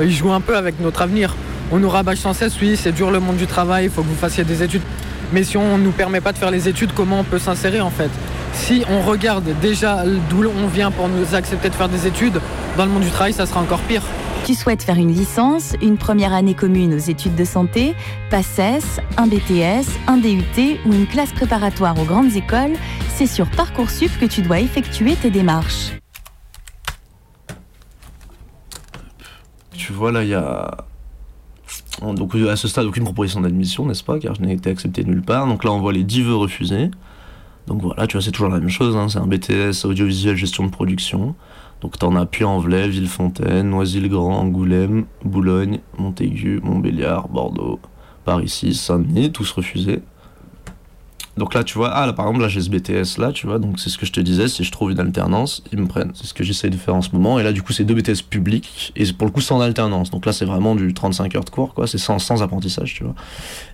Euh, Ils jouent un peu avec notre avenir. On nous rabâche sans cesse, oui, c'est dur le monde du travail, il faut que vous fassiez des études. Mais si on ne nous permet pas de faire les études, comment on peut s'insérer en fait? Si on regarde déjà d'où on vient pour nous accepter de faire des études, dans le monde du travail, ça sera encore pire. Tu souhaites faire une licence, une première année commune aux études de santé, PACES, un BTS, un DUT ou une classe préparatoire aux grandes écoles, c'est sur Parcoursup que tu dois effectuer tes démarches. Tu vois, là, il y a. Donc, à ce stade, aucune proposition d'admission, n'est-ce pas? Car je n'ai été accepté nulle part. Donc là, on voit les 10 vœux refusés. Donc voilà, tu vois, c'est toujours la même chose. hein. C'est un BTS audiovisuel gestion de production. Donc t'en as Puy-en-Velay, Villefontaine, Noisy-le-Grand, Angoulême, Boulogne, Montaigu, Montbéliard, Bordeaux, Paris 6, Saint-Denis, tous refusés. Donc là, tu vois, ah là, par exemple, là j'ai ce BTS là, tu vois, donc c'est ce que je te disais, si je trouve une alternance, ils me prennent. C'est ce que j'essaie de faire en ce moment. Et là, du coup, c'est deux BTS publics, et pour le coup, sans alternance. Donc là, c'est vraiment du 35 heures de cours, quoi, c'est sans, sans apprentissage, tu vois.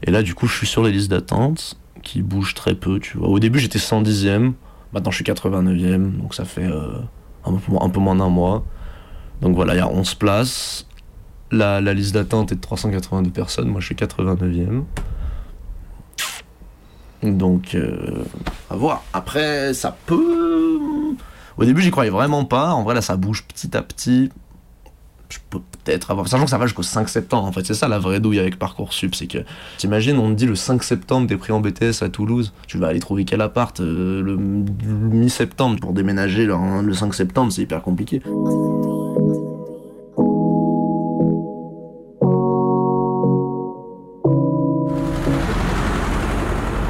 Et là, du coup, je suis sur les listes d'attente, qui bougent très peu, tu vois. Au début, j'étais 110e, maintenant je suis 89e, donc ça fait euh, un, peu, moins- d'un mois. Donc voilà, il y a 11 places. La, la liste d'attente est de 382 personnes, moi je suis 89e. Donc, euh, à voir. Après, ça peut. Au début, j'y croyais vraiment pas. En vrai, là, ça bouge petit à petit. Je peux peut-être avoir. Sachant que ça va jusqu'au 5 septembre. En fait, c'est ça la vraie douille avec Parcoursup. C'est que, t'imagines, on te dit le 5 septembre, t'es pris en BTS à Toulouse. Tu vas aller trouver quel appart euh, le, mi-septembre pour déménager le, le 5 septembre, c'est hyper compliqué.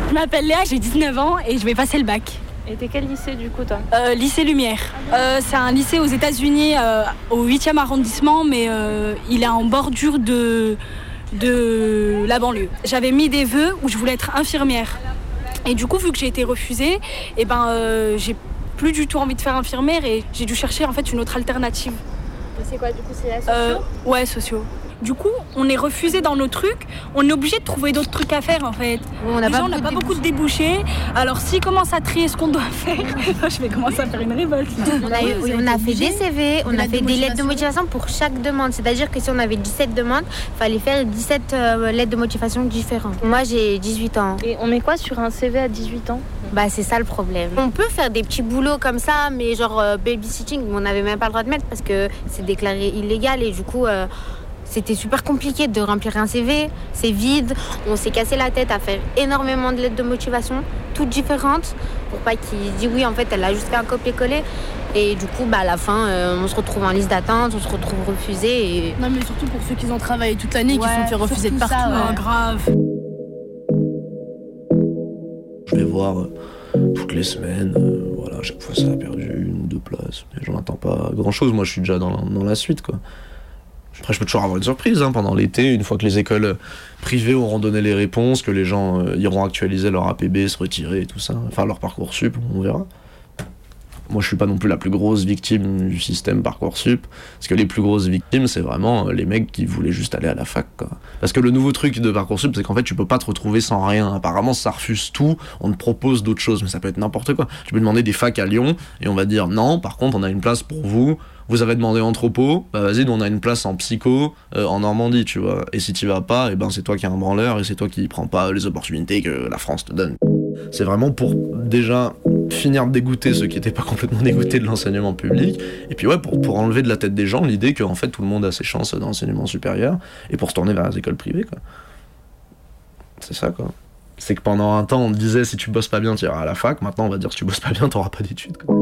Je m'appelle Léa, j'ai 19 ans et je vais passer le bac. Et t'es quel lycée du coup toi Euh, lycée Lumière. Euh, c'est un lycée aux États-Unis, euh, au 8e arrondissement, mais euh, il est en bordure de, de la banlieue. J'avais mis des vœux où je voulais être infirmière. Et du coup, vu que j'ai été refusée, et ben, j'ai plus du tout envie de faire infirmière et j'ai dû chercher en fait une autre alternative. C'est quoi du coup c'est la socio ouais, sociaux. Du coup, on est refusé dans nos trucs, on est obligé de trouver d'autres trucs à faire en fait. On n'a pas on n'a beaucoup pas de beaucoup de débouchés. Alors, s'ils commencent à trier ce qu'on doit faire, je vais commencer à faire une révolte. On a, oui, on a fait des CV, on a fait des lettres de motivation pour chaque demande. C'est-à-dire que si on avait 17 demandes, il fallait faire 17 euh, lettres de motivation différentes. Moi, j'ai 18 ans. Et on met quoi sur un CV à 18 ans? Bah, c'est ça le problème. On peut faire des petits boulots comme ça, mais genre euh, babysitting, on n'avait même pas le droit de mettre parce que c'est déclaré illégal et du coup. euh, c'était super compliqué de remplir un CV, c'est vide, on s'est cassé la tête à faire énormément de lettres de motivation, toutes différentes, pour pas qu'il dise oui, en fait, elle a juste fait un copier-coller. Et du coup, bah, à la fin, euh, on se retrouve en liste d'attente, on se retrouve refusé. Et... Non, mais surtout pour ceux qui ont travaillé toute l'année, qui se sont fait refuser de partout. hein, grave. Je vais voir euh, toutes les semaines. euh, voilà, à chaque fois ça a perdu une ou deux places. Mais j'en attends pas grand chose. Moi je suis déjà dans la, dans la suite quoi. Après, je peux toujours avoir une surprise hein, pendant l'été, une fois que les écoles privées auront donné les réponses, que les gens euh, iront actualiser leur APB, se retirer et tout ça, enfin leur parcours sup, on verra. Moi, je suis pas non plus la plus grosse victime du système Parcoursup, parce que les plus grosses victimes, c'est vraiment euh, les mecs qui voulaient juste aller à la fac. Quoi. Parce que le nouveau truc de Parcoursup, c'est qu'en fait, tu peux pas te retrouver sans rien. Apparemment, ça refuse tout, on te propose d'autres choses, mais ça peut être n'importe quoi. Tu peux demander des facs à Lyon, et on va dire non, par contre, on a une place pour vous, vous avez demandé anthropo, bah vas-y, on a une place en psycho euh, en Normandie, tu vois. Et si tu vas pas, et ben c'est toi qui es un branleur et c'est toi qui prends pas les opportunités que la France te donne. C'est vraiment pour déjà finir de dégoûter ceux qui étaient pas complètement dégoûtés de l'enseignement public. Et puis ouais, pour, pour enlever de la tête des gens l'idée qu'en fait tout le monde a ses chances dans l'enseignement supérieur et pour se tourner vers les écoles privées, quoi. C'est ça, quoi. C'est que pendant un temps, on disait si tu bosses pas bien, tu iras à la fac. Maintenant, on va dire si tu bosses pas bien, t'auras pas d'études. quoi.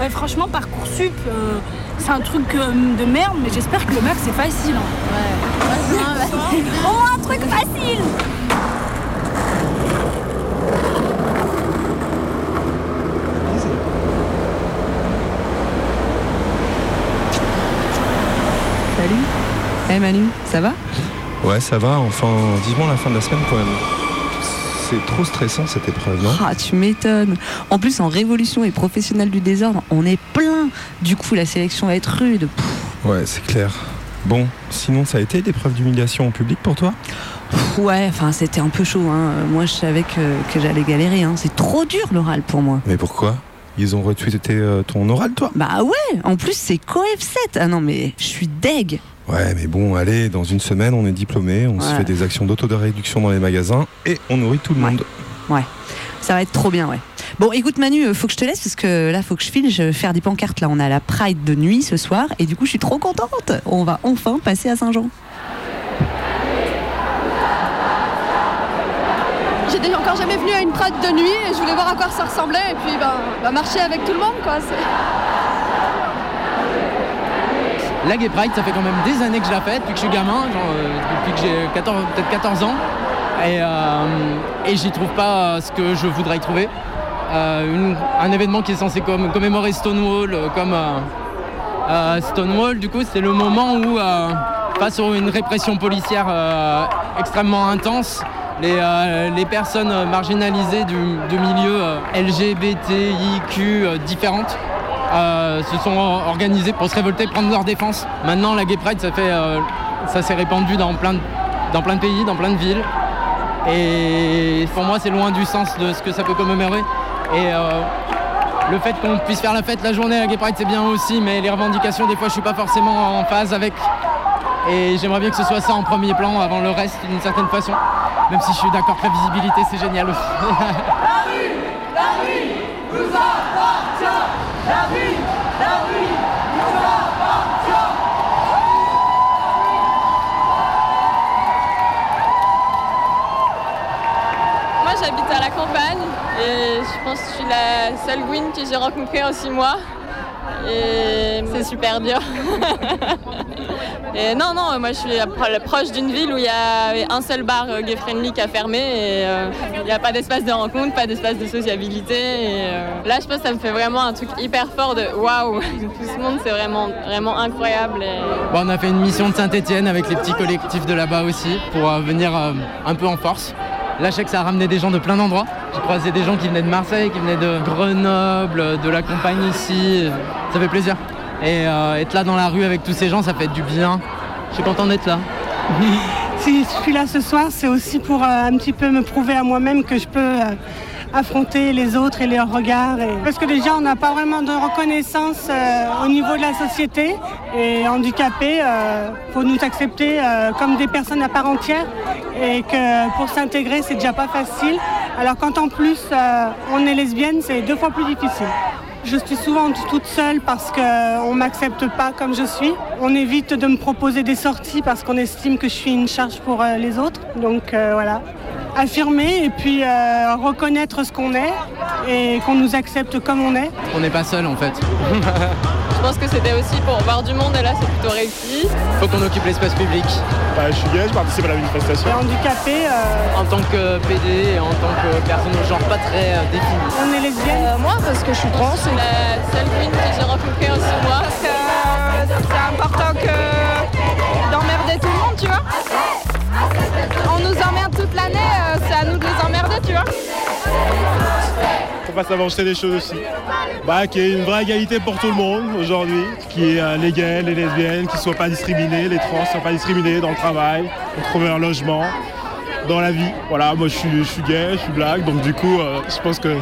Ouais, franchement, Parcoursup, euh, c'est un truc euh, de merde, mais j'espère que le bac c'est facile. hein. Au moins un truc facile Salut. Eh Manu, ça va? Ouais, ça va, enfin, vivement la fin de la semaine quand même. C'est trop stressant cette épreuve, non? Ah, tu m'étonnes. En plus, en révolution et professionnel du désordre, on est plein. Du coup, la sélection va être rude. Pff, Ouais, c'est clair. Bon, sinon, ça a été l'épreuve d'humiliation en public pour toi? Ouais, enfin, c'était un peu chaud. hein. Moi, je savais que, que j'allais galérer. hein. C'est trop dur l'oral pour moi. Mais pourquoi? Ils ont retweeté euh, ton oral, toi? Bah ouais, en plus, c'est CoF 7. Ah non, mais je suis deg. Ouais, mais bon, allez, dans une semaine, on est diplômé, on se fait des actions d'auto-réduction dans les magasins et on nourrit tout le monde. Ouais, ça va être trop bien, ouais. Bon, écoute Manu, euh, faut que je te laisse parce que là, faut que je file, je vais faire des pancartes. Là, on a la Pride de nuit ce soir et du coup, je suis trop contente. On va enfin passer à Saint-Jean. J'étais encore jamais venue à une pride de nuit et je voulais voir à quoi ça ressemblait et puis ben, ben, marcher avec tout le monde quoi. La Gay Pride, ça fait quand même des années que je la fais, depuis que je suis gamin, genre, euh, depuis que j'ai 14 peut-être 14 ans. Et, euh, et j'y trouve pas ce que je voudrais y trouver. Euh, un événement qui est censé comm- commémorer Stonewall, euh, comme euh, Stonewall, du coup, c'est le moment où, face à une répression policière extrêmement intense, les, personnes marginalisées du, de milieux euh, LGBTIQ différentes se sont organisées pour se révolter, prendre leur défense. Maintenant, la Gay Pride, ça s'est répandu dans plein de pays, dans plein de villes. Et pour moi, c'est loin du sens de ce que ça peut commémorer. Et euh, le fait qu'on puisse faire la fête la journée à la Gay Pride, c'est bien aussi, mais les revendications, des fois, je suis pas forcément en phase avec. Et j'aimerais bien que ce soit ça en premier plan avant le reste, d'une certaine façon. Même si je suis d'accord que la visibilité, c'est génial aussi. La rue La rue, la rue nous appartient Moi j'habite à la campagne et je suis la seule Gwyn que j'ai rencontrée en six mois. Et c'est super dur. et non, non, moi je suis pro- proche d'une ville où il y a un seul bar euh, gay friendly qui a fermé et euh, il n'y a pas d'espace de rencontre, pas d'espace de sociabilité. Euh, là je pense que ça me fait vraiment un truc hyper fort de waouh, tout ce monde c'est vraiment, vraiment incroyable. on a fait une mission de Saint-Etienne avec les petits collectifs de là-bas aussi pour venir un peu en force. Là, je sais que ça a ramené des gens de plein d'endroits. J'ai croisé des gens qui venaient de Marseille, qui venaient de Grenoble, de la campagne ici. Ça fait plaisir. Et euh, être là dans la rue avec tous ces gens, ça fait du bien. Je suis content d'être là. Si je suis là ce soir, c'est aussi pour euh, un petit peu me prouver à moi-même que je peux euh, affronter les autres et leurs regards. Parce que déjà, on n'a pas vraiment de reconnaissance au niveau de la société. Et handicapés, il faut nous accepter comme des personnes à part entière. Et que pour s'intégrer, c'est déjà pas facile. Alors quand en plus euh, on est lesbienne, c'est deux fois plus difficile. Je suis souvent toute seule parce qu'on ne m'accepte pas comme je suis. On évite de me proposer des sorties parce qu'on estime que je suis une charge pour euh, les autres. Donc euh, voilà. Affirmer et puis euh, reconnaître ce qu'on est et qu'on nous accepte comme on est. On n'est pas seul en fait. Je pense que c'était aussi pour voir du monde et là c'est plutôt réussi. Faut qu'on occupe l'espace public. Bah, je suis gay, je participe à la manifestation. Et handicapé, euh, En tant que PD et en tant que personne au genre pas très euh, défini. on est lesbienne. moi parce que je suis trans. C'est la seule Gwyn que j'ai rencontrée en six c'est important que d'emmerder tout le monde, tu vois. On nous emmerde toute l'année, euh, c'est à nous de les emmerder, tu vois. On fasse avancer les choses aussi. Bah, qu'il y ait une vraie égalité pour tout le monde aujourd'hui, qu'il y ait euh, les gays, les lesbiennes, qui ne soient pas discriminés, les trans ne soient pas discriminés dans le travail, pour trouver un logement. dans la vie. Voilà, moi je suis, je suis gay, je suis black, donc du coup, euh, je pense que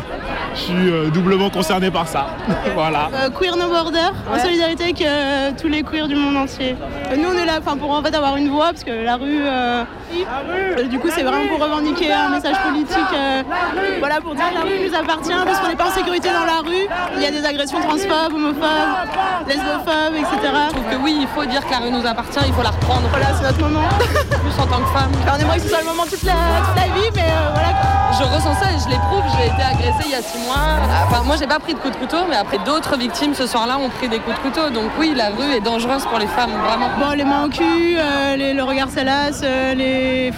je suis euh, doublement concerné par ça. voilà. Euh, queer No Border, en solidarité avec euh, tous les queers du monde entier. Euh, nous, on est là enfin, pour en fait avoir une voix, parce que la rue, euh, euh, du coup, c'est vraiment pour revendiquer un message politique. euh, voilà, pour dire que la rue nous appartient, parce qu'on n'est pas en sécurité dans la rue. Il y a des agressions transphobes, homophobes, lesbophobes, etc. Je trouve que oui, il faut dire que la rue nous appartient, il faut la reprendre. Voilà, c'est notre moment. Plus en tant que femme. Enfin, on aimerait que ce soit le moment toute la, toute la vie, mais euh, voilà. Je ressens ça et je l'éprouve. J'ai été agressée il y a six mois. Enfin, moi, j'ai pas pris de coups de couteau, mais après, d'autres victimes ce soir-là ont pris des coups de couteau. Donc oui, la rue est dangereuse pour les femmes, vraiment. Bon, les mains au cul, euh, les- le regard salace, euh, les,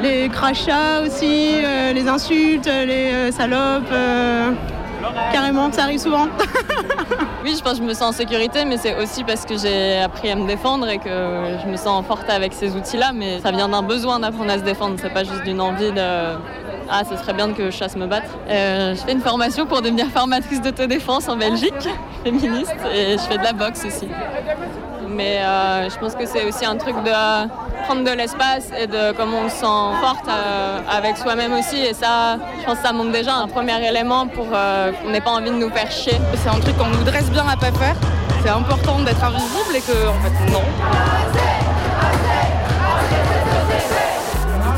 les crachats aussi, euh, les insultes, les euh, salopes. euh, carrément, ça arrive souvent. Oui, je pense que je me sens en sécurité, mais c'est aussi parce que j'ai appris à me défendre et que je me sens forte avec ces outils-là. Mais ça vient d'un besoin d'apprendre à se défendre. C'est pas juste d'une envie de ah, ce serait bien que je chasse me battre. Euh, je fais une formation pour devenir formatrice d'autodéfense en Belgique, féministe, et je fais de la boxe aussi. Mais euh, je pense que c'est aussi un truc de euh, prendre de l'espace et de comment on se sent forte euh, avec soi-même aussi. Et ça, je pense que ça montre déjà un premier élément pour euh, qu'on n'ait pas envie de nous faire chier. C'est un truc qu'on nous dresse bien à pas faire. C'est important d'être invisible et que, en fait, non.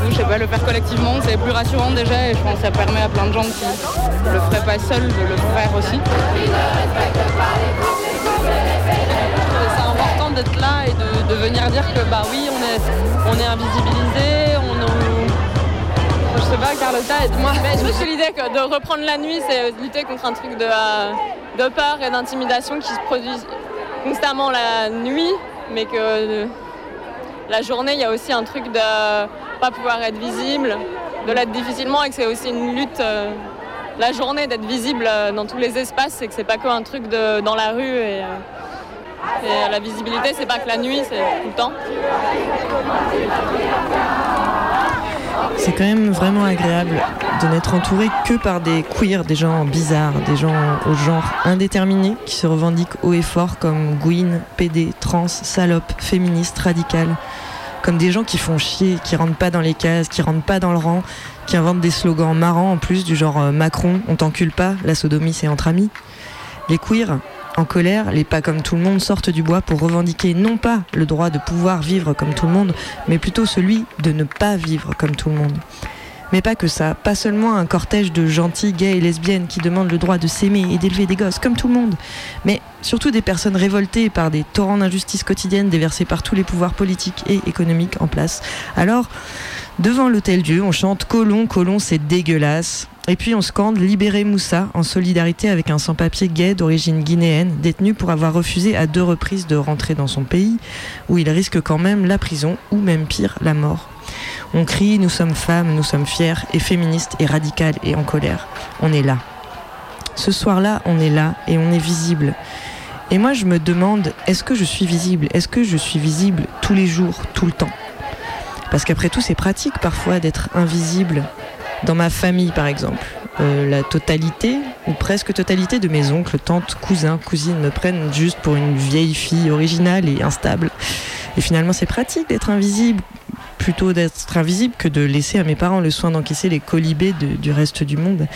Coup, je sais pas, le faire collectivement, c'est plus rassurant déjà et je pense que ça permet à plein de gens qui le feraient pas seuls de le faire aussi. C'est important d'être là et de, de venir dire que bah oui, on est, on est invisibilisé, on nous- Je sais pas, Carlotta, aide-moi. Mais je me suis l'idée que de reprendre la nuit, c'est lutter contre un truc de, euh, de peur et d'intimidation qui se produit constamment la nuit, mais que euh, la journée, il y a aussi un truc de pas pouvoir être visible, de l'être difficilement et que c'est aussi une lutte. euh, la journée d'être visible euh, dans tous les espaces et que c'est pas que un truc de, dans la rue et, euh, et la visibilité, c'est pas que la nuit, c'est tout le temps. C'est quand même vraiment agréable de n'être entouré que par des queers, des gens bizarres, des gens au genre indéterminé qui se revendiquent haut et fort comme Gwyn, PD, trans, salope, féministe, radicale. Comme des gens qui font chier, qui rentrent pas dans les cases, qui rentrent pas dans le rang, qui inventent des slogans marrants en plus du genre euh, Macron, on t'encule pas, la sodomie c'est entre amis. Les queers, en colère, les pas comme tout le monde sortent du bois pour revendiquer non pas le droit de pouvoir vivre comme tout le monde, mais plutôt celui de ne pas vivre comme tout le monde. Mais pas que ça, pas seulement un cortège de gentils gays et lesbiennes qui demandent le droit de s'aimer et d'élever des gosses comme tout le monde, mais surtout des personnes révoltées par des torrents d'injustice quotidienne déversés par tous les pouvoirs politiques et économiques en place. Alors, devant l'hôtel Dieu, on chante Colon, Colon, c'est dégueulasse. Et puis on scande Libérez Moussa en solidarité avec un sans-papier gay d'origine guinéenne détenu pour avoir refusé à deux reprises de rentrer dans son pays où il risque quand même la prison ou même pire la mort. On crie Nous sommes femmes, nous sommes fières et féministes et radicales et en colère. On est là. Ce soir-là, on est là et on est visible. Et moi, je me demande, est-ce que je suis visible? Est-ce que je suis visible tous les jours, tout le temps? Parce qu'après tout, c'est pratique parfois d'être invisible. Dans ma famille, par exemple, euh, la totalité, ou presque totalité de mes oncles, tantes, cousins, cousines me prennent juste pour une vieille fille originale et instable. Et finalement, c'est pratique d'être invisible, plutôt d'être invisible que de laisser à mes parents le soin d'encaisser les colibés du reste du monde.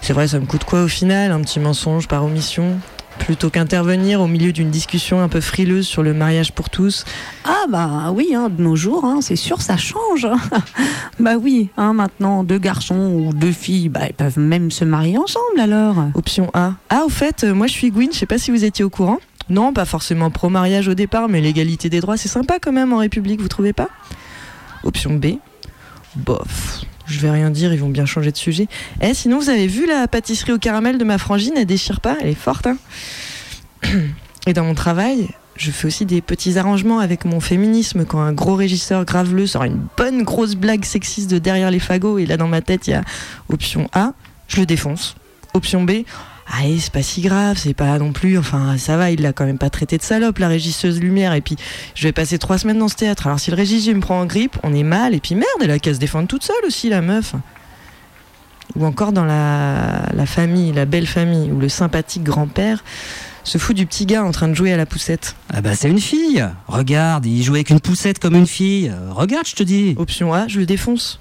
C'est vrai, ça me coûte quoi au final? Un petit mensonge par omission? Plutôt qu'intervenir au milieu d'une discussion un peu frileuse sur le mariage pour tous. Ah bah oui, hein, de nos jours, hein, c'est sûr, ça change. bah oui, hein, maintenant, deux garçons ou deux filles, bah, ils peuvent même se marier ensemble alors. Option A. Ah, au fait, euh, moi je suis Gwyn, je sais pas si vous étiez au courant. Non, pas forcément pro-mariage au départ, mais l'égalité des droits, c'est sympa quand même en République, vous trouvez pas? Option B. Bof. Je vais rien dire, ils vont bien changer de sujet. Eh, sinon, vous avez vu la pâtisserie au caramel de ma frangine Elle déchire pas, elle est forte, hein Et dans mon travail, je fais aussi des petits arrangements avec mon féminisme quand un gros régisseur graveleux sort une bonne grosse blague sexiste de derrière les fagots et là dans ma tête il y a option A, je le défonce. Option B, ah eh, c'est pas si grave, c'est pas non plus, enfin ça va, il l'a quand même pas traité de salope la régisseuse lumière et puis je vais passer trois semaines dans ce théâtre. Alors si le régisseur me prend en grippe, on est mal et puis merde, elle a qu'à se défendre toute seule aussi la meuf. Ou encore dans la, la famille, la belle famille, ou le sympathique grand-père se fout du petit gars en train de jouer à la poussette. Ah bah c'est une fille. Regarde, il joue avec une poussette comme une fille. Regarde, je te dis. Option A, je le défonce.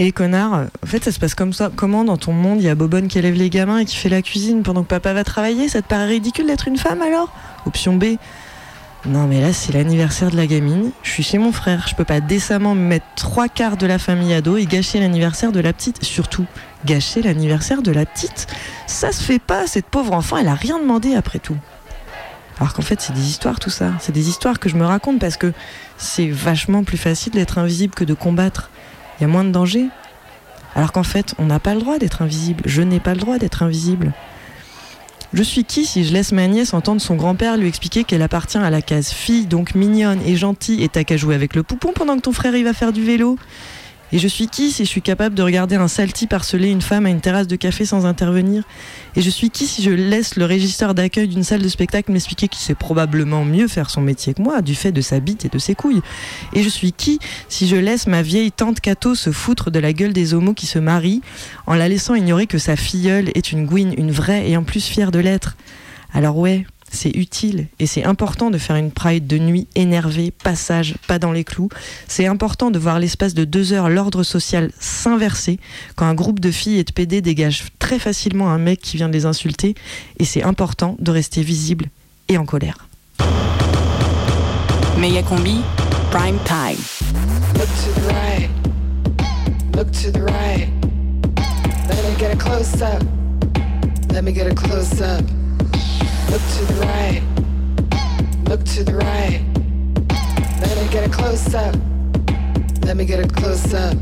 Et connard, euh, en fait ça se passe comme ça. Comment dans ton monde il y a Bobonne qui élève les gamins et qui fait la cuisine pendant que papa va travailler? Ça te paraît ridicule d'être une femme alors? Option B. Non mais là c'est l'anniversaire de la gamine, je suis chez mon frère, je peux pas décemment me mettre trois quarts de la famille à dos et gâcher l'anniversaire de la petite. Surtout, gâcher l'anniversaire de la petite, ça se fait pas, cette pauvre enfant elle a rien demandé après tout. Alors qu'en fait c'est des histoires tout ça, c'est des histoires que je me raconte parce que c'est vachement plus facile d'être invisible que de combattre. Il y a moins de danger. Alors qu'en fait on n'a pas le droit d'être invisible, je n'ai pas le droit d'être invisible. Je suis qui si je laisse ma nièce entendre son grand-père lui expliquer qu'elle appartient à la case fille, donc mignonne et gentille, et t'as qu'à jouer avec le poupon pendant que ton frère il va faire du vélo? Et je suis qui si je suis capable de regarder un sale type harceler une femme à une terrasse de café sans intervenir? Et je suis qui si je laisse le régisseur d'accueil d'une salle de spectacle m'expliquer qu'il sait probablement mieux faire son métier que moi, du fait de sa bite et de ses couilles? Et je suis qui si je laisse ma vieille tante Cato se foutre de la gueule des homos qui se marient en la laissant ignorer que sa filleule est une gouine, une vraie et en plus fière de l'être? Alors ouais, c'est utile et c'est important de faire une pride de nuit énervée, passage, pas dans les clous. C'est important de voir l'espace de deux heures l'ordre social s'inverser quand un groupe de filles et de PD dégage très facilement un mec qui vient de les insulter et c'est important de rester visible et en colère. Méga combi, prime time. Look to the right. Look to the right. Let me get a close up. Let me get a close up. Look to the right. Look to the right. Let me get a close up. Let me get a close up.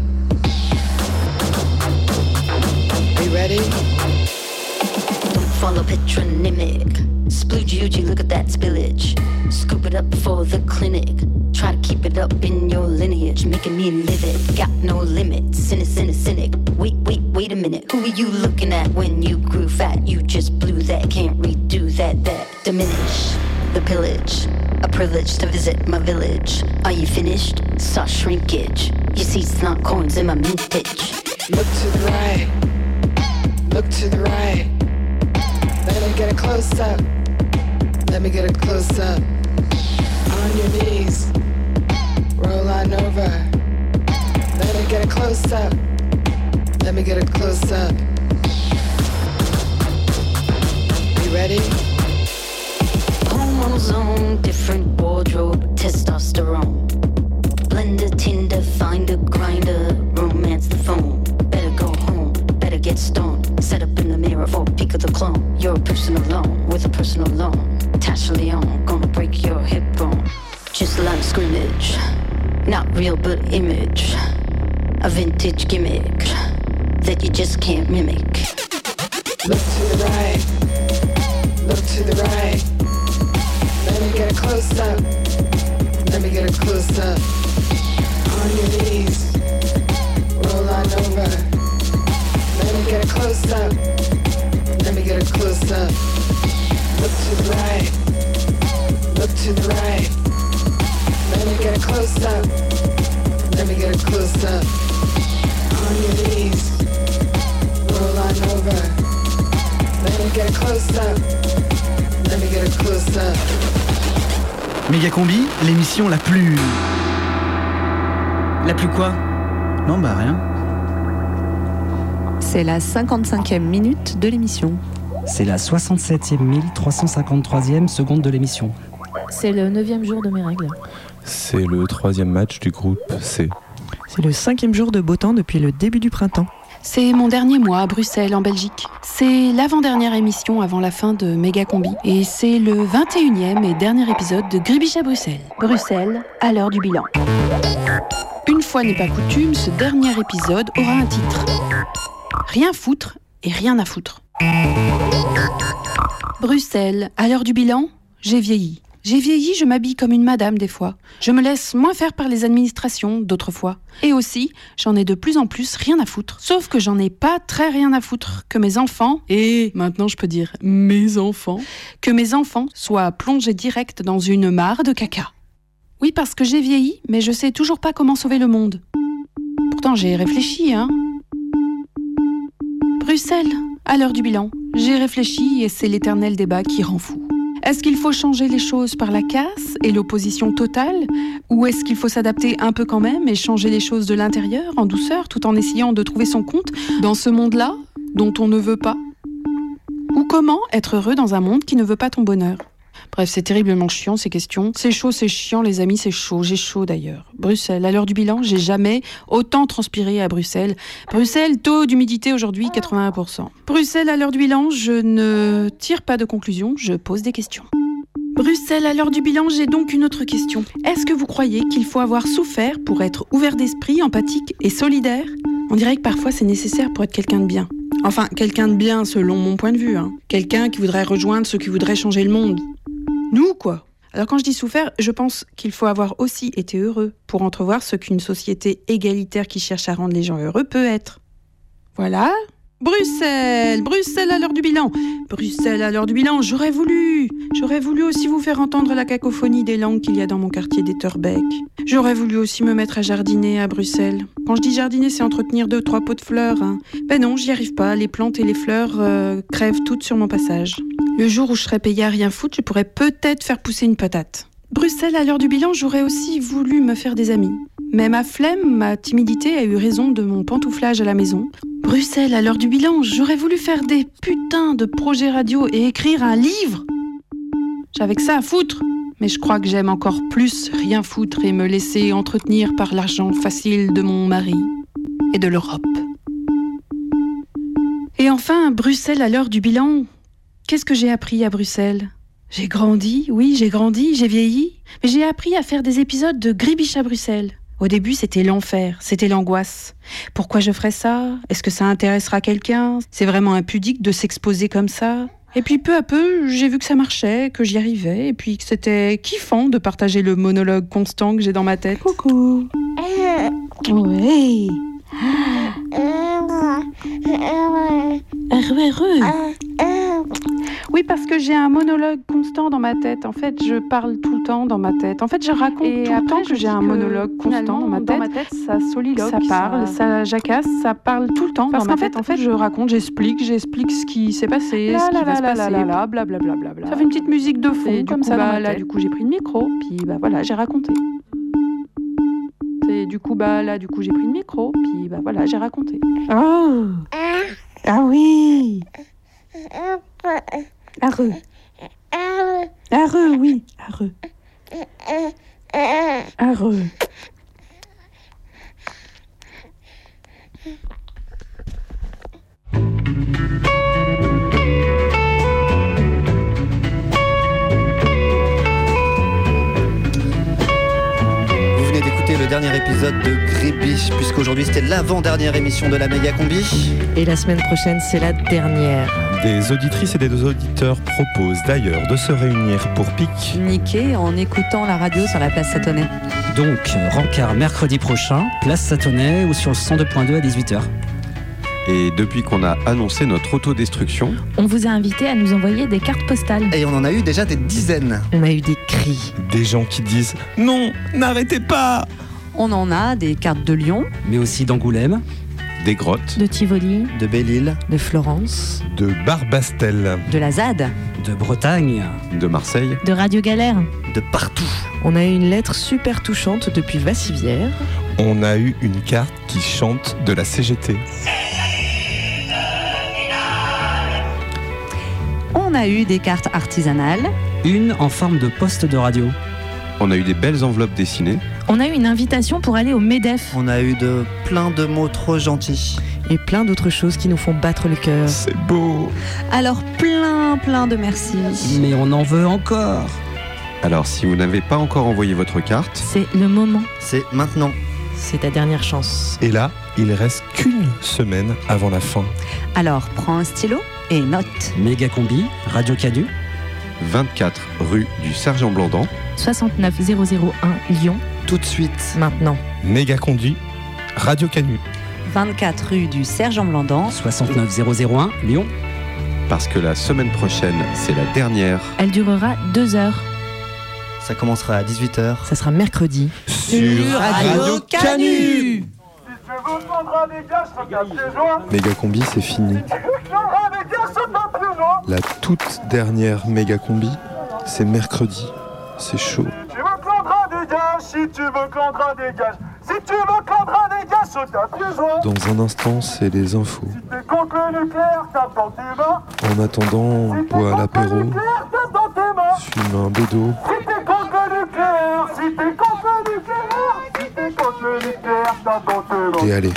Are You ready? Don't follow patronymic. Splooge Uji, look at that spillage. Scoop it up for the clinic. Try to keep it up in your lineage, making me live it. Got no limits. Cynic, cynic, cynic. Wait, wait, wait a minute. Who are you looking at when you grew fat? You just blew that. Can't redo that. That diminish the pillage. A privilege to visit my village. Are you finished? Saw shrinkage. You see, it's not coins in my mintage. Look to the right. Look to the right. Let me get a close up. Let me get a close up. On your knees. Roll on over. Let me get a close up. Let me get a close up. You ready? Chromosome, different wardrobe, testosterone. Blender, Tinder, find a grinder, romance the phone. Better go home, better get stoned. Set up in the mirror for a peek of the clone. You're a person alone with a personal loan. Tasha Leon, gonna break your hip bone. Just like scrimmage, not real but image. A vintage gimmick that you just can't mimic. Look to the right. Look to the right. Let me get a close up. Let me get a close up. On your knees. Roll on over. Let me get a close up. Let me get a close up. Look to the right. Look to the right. Let me get a close up. Let me get a close up. On your knees. Roll on over. Let me get a close up. Let me get a close up. Méga Combi, l'émission la plus. La plus quoi? Non, bah rien. C'est la 55e minute de l'émission. C'est la 67e 1353e seconde de l'émission. C'est le neuvième jour de mes règles. C'est le troisième match du groupe C. C'est le cinquième jour de beau temps depuis le début du printemps. C'est mon dernier mois à Bruxelles, en Belgique. C'est l'avant-dernière émission avant la fin de Méga Combi. Et c'est le 21e et dernier épisode de Gribiche à Bruxelles. Bruxelles, à l'heure du bilan. Une fois n'est pas coutume, ce dernier épisode aura un titre. Rien foutre et rien à foutre. Bruxelles, à l'heure du bilan, j'ai vieilli. J'ai vieilli, je m'habille comme une madame des fois. Je me laisse moins faire par les administrations d'autres fois. Et aussi, j'en ai de plus en plus rien à foutre. Sauf que j'en ai pas très rien à foutre que mes enfants, et maintenant je peux dire mes enfants, que mes enfants soient plongés direct dans une mare de caca. Oui, parce que j'ai vieilli, mais je sais toujours pas comment sauver le monde. Pourtant j'ai réfléchi, hein. Bruxelles, à l'heure du bilan, J'ai réfléchi et c'est l'éternel débat qui rend fou. Est-ce qu'il faut changer les choses par la casse et l'opposition totale? Ou est-ce qu'il faut s'adapter un peu quand même et changer les choses de l'intérieur en douceur tout en essayant de trouver son compte dans ce monde-là dont on ne veut pas? Ou comment être heureux dans un monde qui ne veut pas ton bonheur? Bref, c'est terriblement chiant ces questions. C'est chaud, c'est chiant, les amis, c'est chaud. J'ai chaud d'ailleurs. Bruxelles, à l'heure du bilan, j'ai jamais autant transpiré à Bruxelles. Bruxelles, taux d'humidité aujourd'hui 81%. Bruxelles, à l'heure du bilan, je ne tire pas de conclusion, je pose des questions. Bruxelles, à l'heure du bilan, j'ai donc une autre question. Est-ce que vous croyez qu'il faut avoir souffert pour être ouvert d'esprit, empathique et solidaire? On dirait que parfois c'est nécessaire pour être quelqu'un de bien. Enfin, quelqu'un de bien selon mon point de vue. Hein. Quelqu'un qui voudrait rejoindre ceux qui voudraient changer le monde. Nous, quoi. Alors quand je dis souffert, je pense qu'il faut avoir aussi été heureux pour entrevoir ce qu'une société égalitaire qui cherche à rendre les gens heureux peut être. Voilà. Bruxelles, Bruxelles à l'heure du bilan. Bruxelles à l'heure du bilan, j'aurais voulu. J'aurais voulu aussi vous faire entendre la cacophonie des langues qu'il y a dans mon quartier d'Etterbeek. J'aurais voulu aussi me mettre à jardiner à Bruxelles. Quand je dis jardiner, c'est entretenir deux, trois pots de fleurs. hein. Ben non, j'y arrive pas. Les plantes et les fleurs euh, crèvent toutes sur mon passage. Le jour où je serais payée à rien foutre, je pourrais peut-être faire pousser une patate. Bruxelles, à l'heure du bilan, j'aurais aussi voulu me faire des amis. Mais ma flemme, ma timidité a eu raison de mon pantouflage à la maison. Bruxelles, à l'heure du bilan, j'aurais voulu faire des putains de projets radio et écrire un livre. J'avais que ça à foutre. Mais je crois que j'aime encore plus rien foutre et me laisser entretenir par l'argent facile de mon mari et de l'Europe. Et enfin, Bruxelles, à l'heure du bilan, Qu'est-ce que j'ai appris à Bruxelles? J'ai grandi, oui, j'ai grandi, j'ai vieilli, mais j'ai appris à faire des épisodes de Gribiche à Bruxelles. Au début, c'était l'enfer, c'était l'angoisse. Pourquoi je ferais ça? Est-ce que ça intéressera quelqu'un? C'est vraiment impudique de s'exposer comme ça Et puis peu à peu, j'ai vu que ça marchait, que j'y arrivais, et puis que c'était kiffant de partager le monologue constant que j'ai dans ma tête. Coucou Oui Heureux, heureux. Oui, parce que j'ai un monologue constant dans ma tête. En fait, je parle tout le temps dans ma tête. En fait, je raconte Et tout le temps que j'ai un monologue constant dans ma dans tête. ma tête, ça soliloque, ça parle, ça- ça jacasse, ça parle tout le temps Parce dans ma qu'en fait, tête. En fait, je raconte, j'explique, j'explique ce qui s'est passé, ce qui va se passer. la la, blablabla. Ça fait une petite musique de fond, Et du comme coup, ça. dans bah, là, du coup, j'ai pris le micro, puis bah voilà, j'ai raconté. Et du coup, bah là, du coup, j'ai pris le micro, puis bah voilà, j'ai raconté. Oh Ah oui Areux Areux, oui, areux. Areux. Dernier épisode de Gribiche, puisqu'aujourd'hui c'était l'avant-dernière émission de la méga combi. Et la semaine prochaine, c'est la dernière. Des auditrices et des auditeurs proposent d'ailleurs de se réunir pour pique-niquer en écoutant la radio sur la place Satonnet. Donc, rencard mercredi prochain, place Satonnet ou sur le 102.2 à 18h. Et depuis qu'on a annoncé notre autodestruction, On vous a invité à nous envoyer des cartes postales. Et on en a eu déjà des dizaines. On a eu des cris. Des gens qui disent non, n'arrêtez pas On en a des cartes de Lyon. Mais aussi d'Angoulême. Des grottes. De Tivoli. De Belle-Île. De Florence. De Barbastel. De la ZAD. De Bretagne. De Marseille. De Radio Galère. De partout. On a eu une lettre super touchante depuis Vassivière. On a eu une carte qui chante de la CGT. On a eu des cartes artisanales. Une en forme de poste de radio. On a eu des belles enveloppes dessinées. On a eu une invitation pour aller au MEDEF. On a eu de plein de mots trop gentils. Et plein d'autres choses qui nous font battre le cœur. C'est beau. Alors plein, plein de merci. Mais on en veut encore. Alors si vous n'avez pas encore envoyé votre carte, C'est le moment. C'est maintenant. C'est ta dernière chance. Et là, il reste qu'une semaine avant la fin. Alors prends un stylo et note. Méga combi, Radio Cadu. 24 rue du Sergent Blandan. 69001 Lyon. Tout de suite. Maintenant. Méga conduit, Radio Canu. 24 rue du Sergent Blandan. 69001 Lyon. Parce que la semaine prochaine, c'est la dernière. Elle durera deux heures. Ça commencera à 18h. Ça sera mercredi. Sur Radio Canu. vous prendras des gars, je regarde tes joints. Méga combi, c'est fini. La toute dernière méga combi, c'est mercredi. C'est chaud. Tu veux Clandra dégage si tu veux Clandra dégage. Si tu veux Clandra dégage, saute à pieds. Dans un instant, c'est les infos. T'es contre le nucléaire, tape dans tes mains. En attendant, on boit l'apéro, Nucléaire, tape dans tes mains. fume un bédo. Si t'es contre le nucléaire, si t'es contre le nucléaire, si t'es contre le nucléaire, tape dans tes mains. Et allez,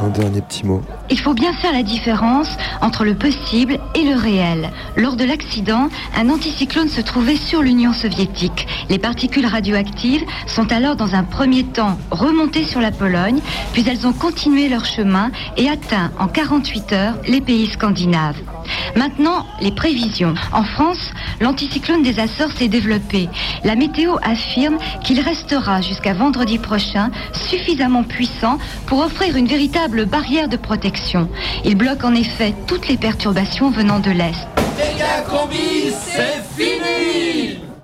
un dernier petit mot. Il faut bien faire la différence entre le possible et le réel. Lors de l'accident, un anticyclone se trouvait sur l'Union soviétique. Les particules radioactives sont alors dans un premier temps remontées sur la Pologne, puis elles ont continué leur chemin et atteint en 48 heures les pays scandinaves. Maintenant, les prévisions. En France, l'anticyclone des Açores s'est développé. La météo affirme qu'il restera jusqu'à vendredi prochain suffisamment puissant pour offrir une véritable barrière de protection. Il bloque en effet toutes les perturbations venant de l'Est.